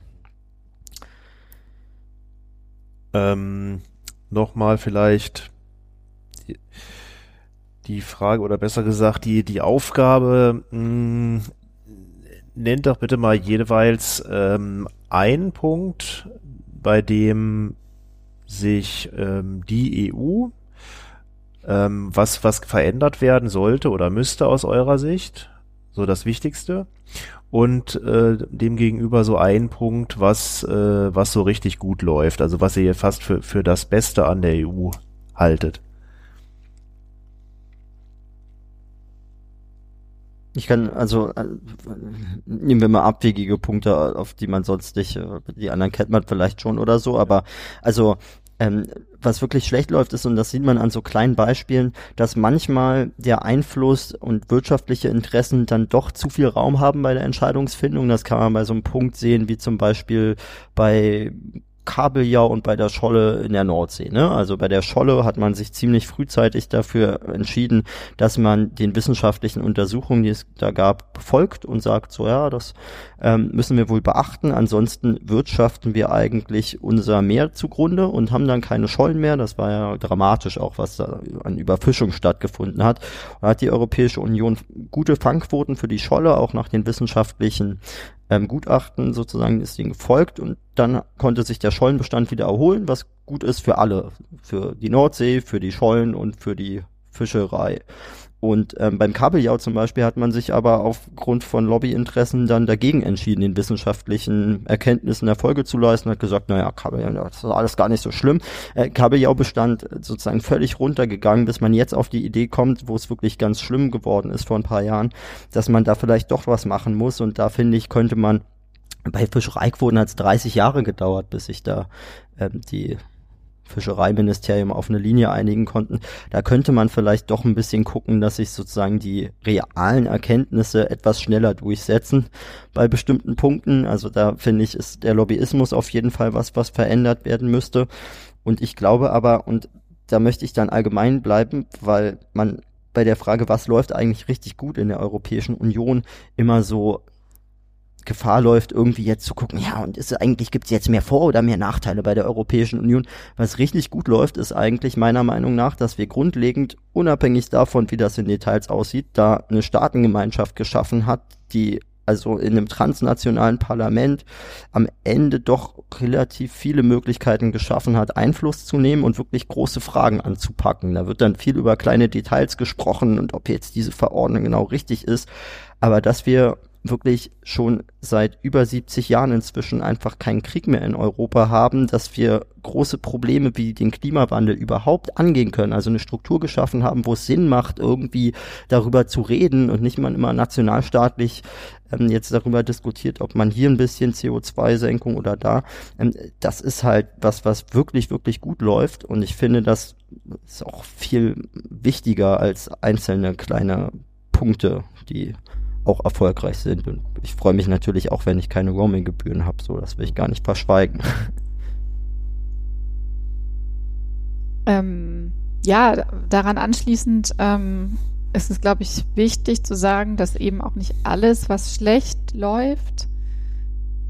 Ähm, Nochmal vielleicht die, Frage oder besser gesagt die, die Aufgabe, mh, hm, nennt doch bitte mal jeweils ähm, einen Punkt, bei dem sich ähm, die EU, ähm, was, was verändert werden sollte oder müsste aus eurer Sicht, so das Wichtigste. Und äh, demgegenüber so ein Punkt, was, äh, was so richtig gut läuft, also was ihr fast für, für das Beste an der EU haltet. Ich kann, also, äh, nehmen wir mal abwegige Punkte, auf die man sonst nicht, äh, die anderen kennt man vielleicht schon oder so, aber, also, Ähm, was wirklich schlecht läuft ist, und das sieht man an so kleinen Beispielen, dass manchmal der Einfluss und wirtschaftliche Interessen dann doch zu viel Raum haben bei der Entscheidungsfindung. Das kann man bei so einem Punkt sehen, wie zum Beispiel bei Kabeljau und bei der Scholle in der Nordsee. Ne? Also bei der Scholle hat man sich ziemlich frühzeitig dafür entschieden, dass man den wissenschaftlichen Untersuchungen, die es da gab, folgt und sagt, so ja, das ähm, müssen wir wohl beachten. Ansonsten wirtschaften wir eigentlich unser Meer zugrunde und haben dann keine Schollen mehr. Das war ja dramatisch auch, was da an Überfischung stattgefunden hat. Da hat die Europäische Union gute Fangquoten für die Scholle, auch nach den wissenschaftlichen ähm, Gutachten sozusagen ist ihnen gefolgt und dann konnte sich der Schollenbestand wieder erholen, was gut ist für alle, für die Nordsee, für die Schollen und für die Fischerei. Und ähm, beim Kabeljau zum Beispiel hat man sich aber aufgrund von Lobbyinteressen dann dagegen entschieden, den wissenschaftlichen Erkenntnissen Erfolge zu leisten, hat gesagt, naja, Kabeljau, das ist alles gar nicht so schlimm. Äh, Kabeljaubestand sozusagen völlig runtergegangen, bis man jetzt auf die Idee kommt, wo es wirklich ganz schlimm geworden ist vor ein paar Jahren, dass man da vielleicht doch was machen muss. Und da finde ich, könnte man bei Fischereiquoten hat es 30 Jahre gedauert, bis sich da ähm, die Fischereiministerium auf eine Linie einigen konnten. Da könnte man vielleicht doch ein bisschen gucken, dass sich sozusagen die realen Erkenntnisse etwas schneller durchsetzen bei bestimmten Punkten. Also da finde ich, ist der Lobbyismus auf jeden Fall was, was verändert werden müsste. Und ich glaube aber, und da möchte ich dann allgemein bleiben, weil man bei der Frage, was läuft eigentlich richtig gut in der Europäischen Union, immer so Gefahr läuft, irgendwie jetzt zu gucken, ja, und ist eigentlich gibt's jetzt mehr Vor- oder mehr Nachteile bei der Europäischen Union. Was richtig gut läuft, ist eigentlich meiner Meinung nach, dass wir grundlegend, unabhängig davon, wie das in Details aussieht, da eine Staatengemeinschaft geschaffen hat, die also in einem transnationalen Parlament am Ende doch relativ viele Möglichkeiten geschaffen hat, Einfluss zu nehmen und wirklich große Fragen anzupacken. Da wird dann viel über kleine Details gesprochen und ob jetzt diese Verordnung genau richtig ist. Aber dass wir wirklich schon seit über 70 Jahren inzwischen einfach keinen Krieg mehr in Europa haben, dass wir große Probleme wie den Klimawandel überhaupt angehen können, also eine Struktur geschaffen haben, wo es Sinn macht, irgendwie darüber zu reden und nicht man immer nationalstaatlich ähm, jetzt darüber diskutiert, ob man hier ein bisschen CO2-Senkung oder da. Ähm, das ist halt was, was wirklich, wirklich gut läuft und ich finde, das ist auch viel wichtiger als einzelne kleine Punkte, die auch erfolgreich sind. Und ich freue mich natürlich auch, wenn ich keine Roaming-Gebühren habe. So, das will ich gar nicht verschweigen. Ähm, ja, daran anschließend ähm, ist es, glaube ich, wichtig zu sagen, dass eben auch nicht alles, was schlecht läuft,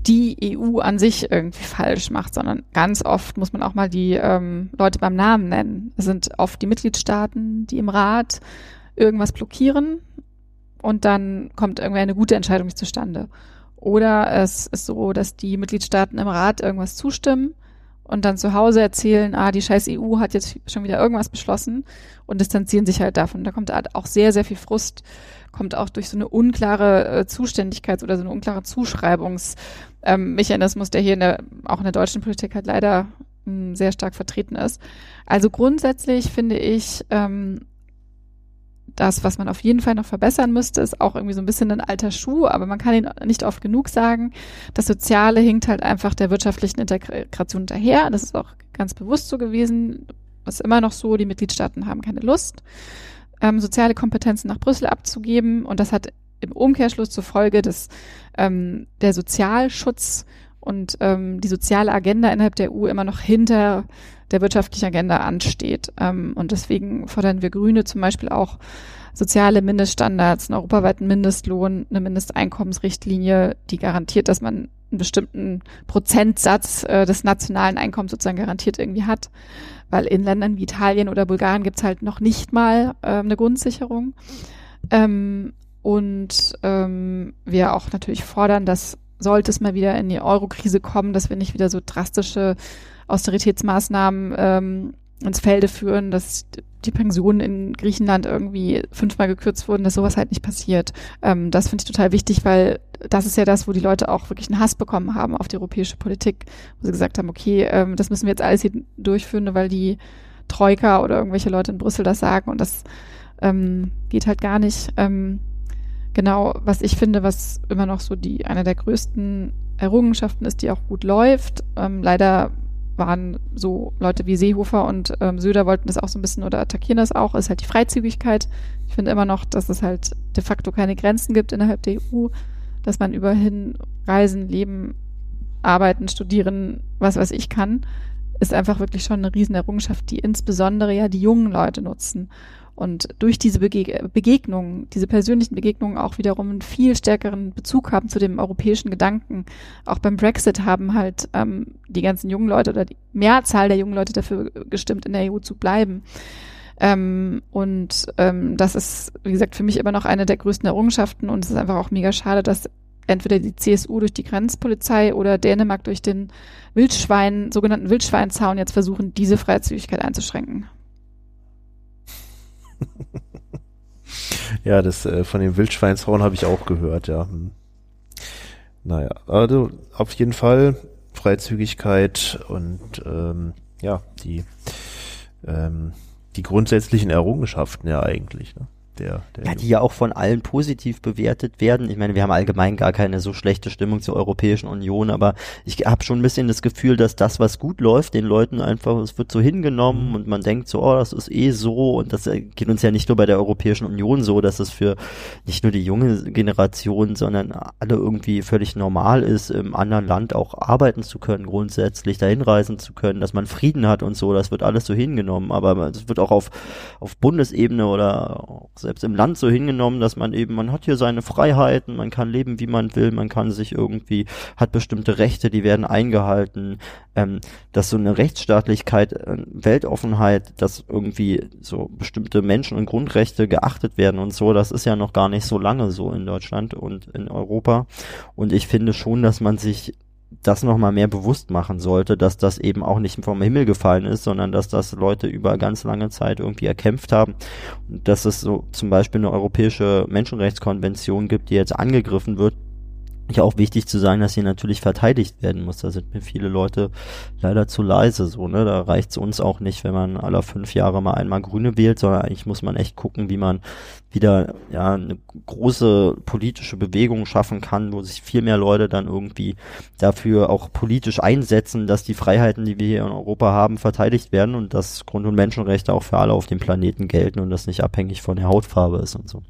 die EU an sich irgendwie falsch macht, sondern ganz oft muss man auch mal die ähm, Leute beim Namen nennen. Es sind oft die Mitgliedstaaten, die im Rat irgendwas blockieren und dann kommt irgendwie eine gute Entscheidung nicht zustande. Oder es ist so, dass die Mitgliedstaaten im Rat irgendwas zustimmen und dann zu Hause erzählen, ah, die scheiß EU hat jetzt schon wieder irgendwas beschlossen und distanzieren sich halt davon. Da kommt halt auch sehr, sehr viel Frust, kommt auch durch so eine unklare äh, Zuständigkeit oder so eine unklare Zuschreibungsmechanismus, ähm, der hier in der, auch in der deutschen Politik halt leider hm, sehr stark vertreten ist. Also grundsätzlich finde ich, ähm, das, was man auf jeden Fall noch verbessern müsste, ist auch irgendwie so ein bisschen ein alter Schuh, aber man kann ihn nicht oft genug sagen. Das Soziale hinkt halt einfach der wirtschaftlichen Integration hinterher. Das ist auch ganz bewusst so gewesen. Das ist immer noch so, die Mitgliedstaaten haben keine Lust, ähm, soziale Kompetenzen nach Brüssel abzugeben. Und das hat im Umkehrschluss zur Folge, dass ähm, der Sozialschutz und ähm, die soziale Agenda innerhalb der EU immer noch hinter der wirtschaftlichen Agenda ansteht. Ähm, und deswegen fordern wir Grüne zum Beispiel auch soziale Mindeststandards, einen europaweiten Mindestlohn, eine Mindesteinkommensrichtlinie, die garantiert, dass man einen bestimmten Prozentsatz äh, des nationalen Einkommens sozusagen garantiert irgendwie hat. Weil in Ländern wie Italien oder Bulgarien gibt's halt noch nicht mal äh, eine Grundsicherung. Ähm, und ähm, wir auch natürlich fordern, dass sollte es mal wieder in die Euro-Krise kommen, dass wir nicht wieder so drastische Austeritätsmaßnahmen ähm, ins Felde führen, dass die Pensionen in Griechenland irgendwie fünfmal gekürzt wurden, dass sowas halt nicht passiert. Ähm, das finde ich total wichtig, weil das ist ja das, wo die Leute auch wirklich einen Hass bekommen haben auf die europäische Politik, wo sie gesagt haben, okay, ähm, das müssen wir jetzt alles hier durchführen, weil die Troika oder irgendwelche Leute in Brüssel das sagen und das ähm, geht halt gar nicht. Ähm, genau, was ich finde, was immer noch so die eine der größten Errungenschaften ist, die auch gut läuft. Ähm, leider waren so Leute wie Seehofer und ähm, Söder wollten das auch so ein bisschen oder attackieren das auch, ist halt die Freizügigkeit. Ich finde immer noch, dass es halt de facto keine Grenzen gibt innerhalb der EU, dass man überhin reisen, leben, arbeiten, studieren, was weiß ich kann, ist einfach wirklich schon eine riesen Errungenschaft, die insbesondere ja die jungen Leute nutzen und durch diese Bege Begegnungen, diese persönlichen Begegnungen auch wiederum einen viel stärkeren Bezug haben zu dem europäischen Gedanken. Auch beim Brexit haben halt ähm, die ganzen jungen Leute oder die Mehrzahl der jungen Leute dafür gestimmt, in der EU zu bleiben. Ähm, und ähm, das ist, wie gesagt, für mich immer noch eine der größten Errungenschaften und es ist einfach auch mega schade, dass entweder die CSU durch die Grenzpolizei oder Dänemark durch den Wildschwein, sogenannten Wildschweinzaun jetzt versuchen, diese Freizügigkeit einzuschränken. Ja, das äh, von dem Wildschweinshorn habe ich auch gehört, ja. Hm. Naja, also auf jeden Fall Freizügigkeit und ähm, ja, die, ähm, die grundsätzlichen Errungenschaften ja eigentlich. Ne? Der, der ja, die ja auch von allen positiv bewertet werden. Ich meine, wir haben allgemein gar keine so schlechte Stimmung zur Europäischen Union, aber ich habe schon ein bisschen das Gefühl, dass das, was gut läuft, den Leuten einfach, es wird so hingenommen mhm. und man denkt so, oh, das ist eh so und das geht uns ja nicht nur bei der Europäischen Union so, dass es für nicht nur die junge Generation, sondern alle irgendwie völlig normal ist, im anderen Land auch arbeiten zu können, grundsätzlich dahin reisen zu können, dass man Frieden hat und so, das wird alles so hingenommen, aber es wird auch auf, auf Bundesebene oder selbst im Land so hingenommen, dass man eben, man hat hier seine Freiheiten, man kann leben, wie man will, man kann sich irgendwie, hat bestimmte Rechte, die werden eingehalten, ähm, dass so eine Rechtsstaatlichkeit, äh, Weltoffenheit, dass irgendwie so bestimmte Menschen- und Grundrechte geachtet werden und so, das ist ja noch gar nicht so lange so in Deutschland und in Europa. Und ich finde schon, dass man sich das nochmal mehr bewusst machen sollte, dass das eben auch nicht vom Himmel gefallen ist, sondern dass das Leute über ganz lange Zeit irgendwie erkämpft haben. Und dass es so zum Beispiel eine europäische Menschenrechtskonvention gibt, die jetzt angegriffen wird, ja auch wichtig zu sagen, dass sie natürlich verteidigt werden muss. Da sind mir viele Leute leider zu leise so, ne? Da reicht's uns auch nicht, wenn man alle fünf Jahre mal einmal Grüne wählt, sondern eigentlich muss man echt gucken, wie man wieder ja eine große politische Bewegung schaffen kann, wo sich viel mehr Leute dann irgendwie dafür auch politisch einsetzen, dass die Freiheiten, die wir hier in Europa haben, verteidigt werden und dass Grund- und Menschenrechte auch für alle auf dem Planeten gelten und das nicht abhängig von der Hautfarbe ist und so.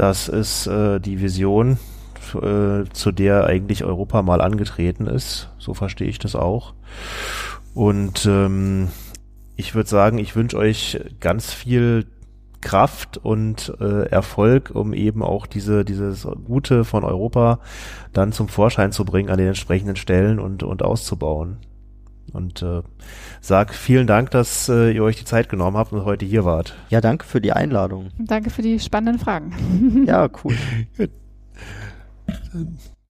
Das ist äh, die Vision, äh, zu der eigentlich Europa mal angetreten ist. So verstehe ich das auch. Und ähm, ich würde sagen, ich wünsche euch ganz viel Kraft und äh, Erfolg, um eben auch diese dieses Gute von Europa dann zum Vorschein zu bringen an den entsprechenden Stellen und und auszubauen. Und äh, sag vielen Dank, dass äh, ihr euch die Zeit genommen habt und heute hier wart. Ja, danke für die Einladung. Danke für die spannenden Fragen. ja, cool.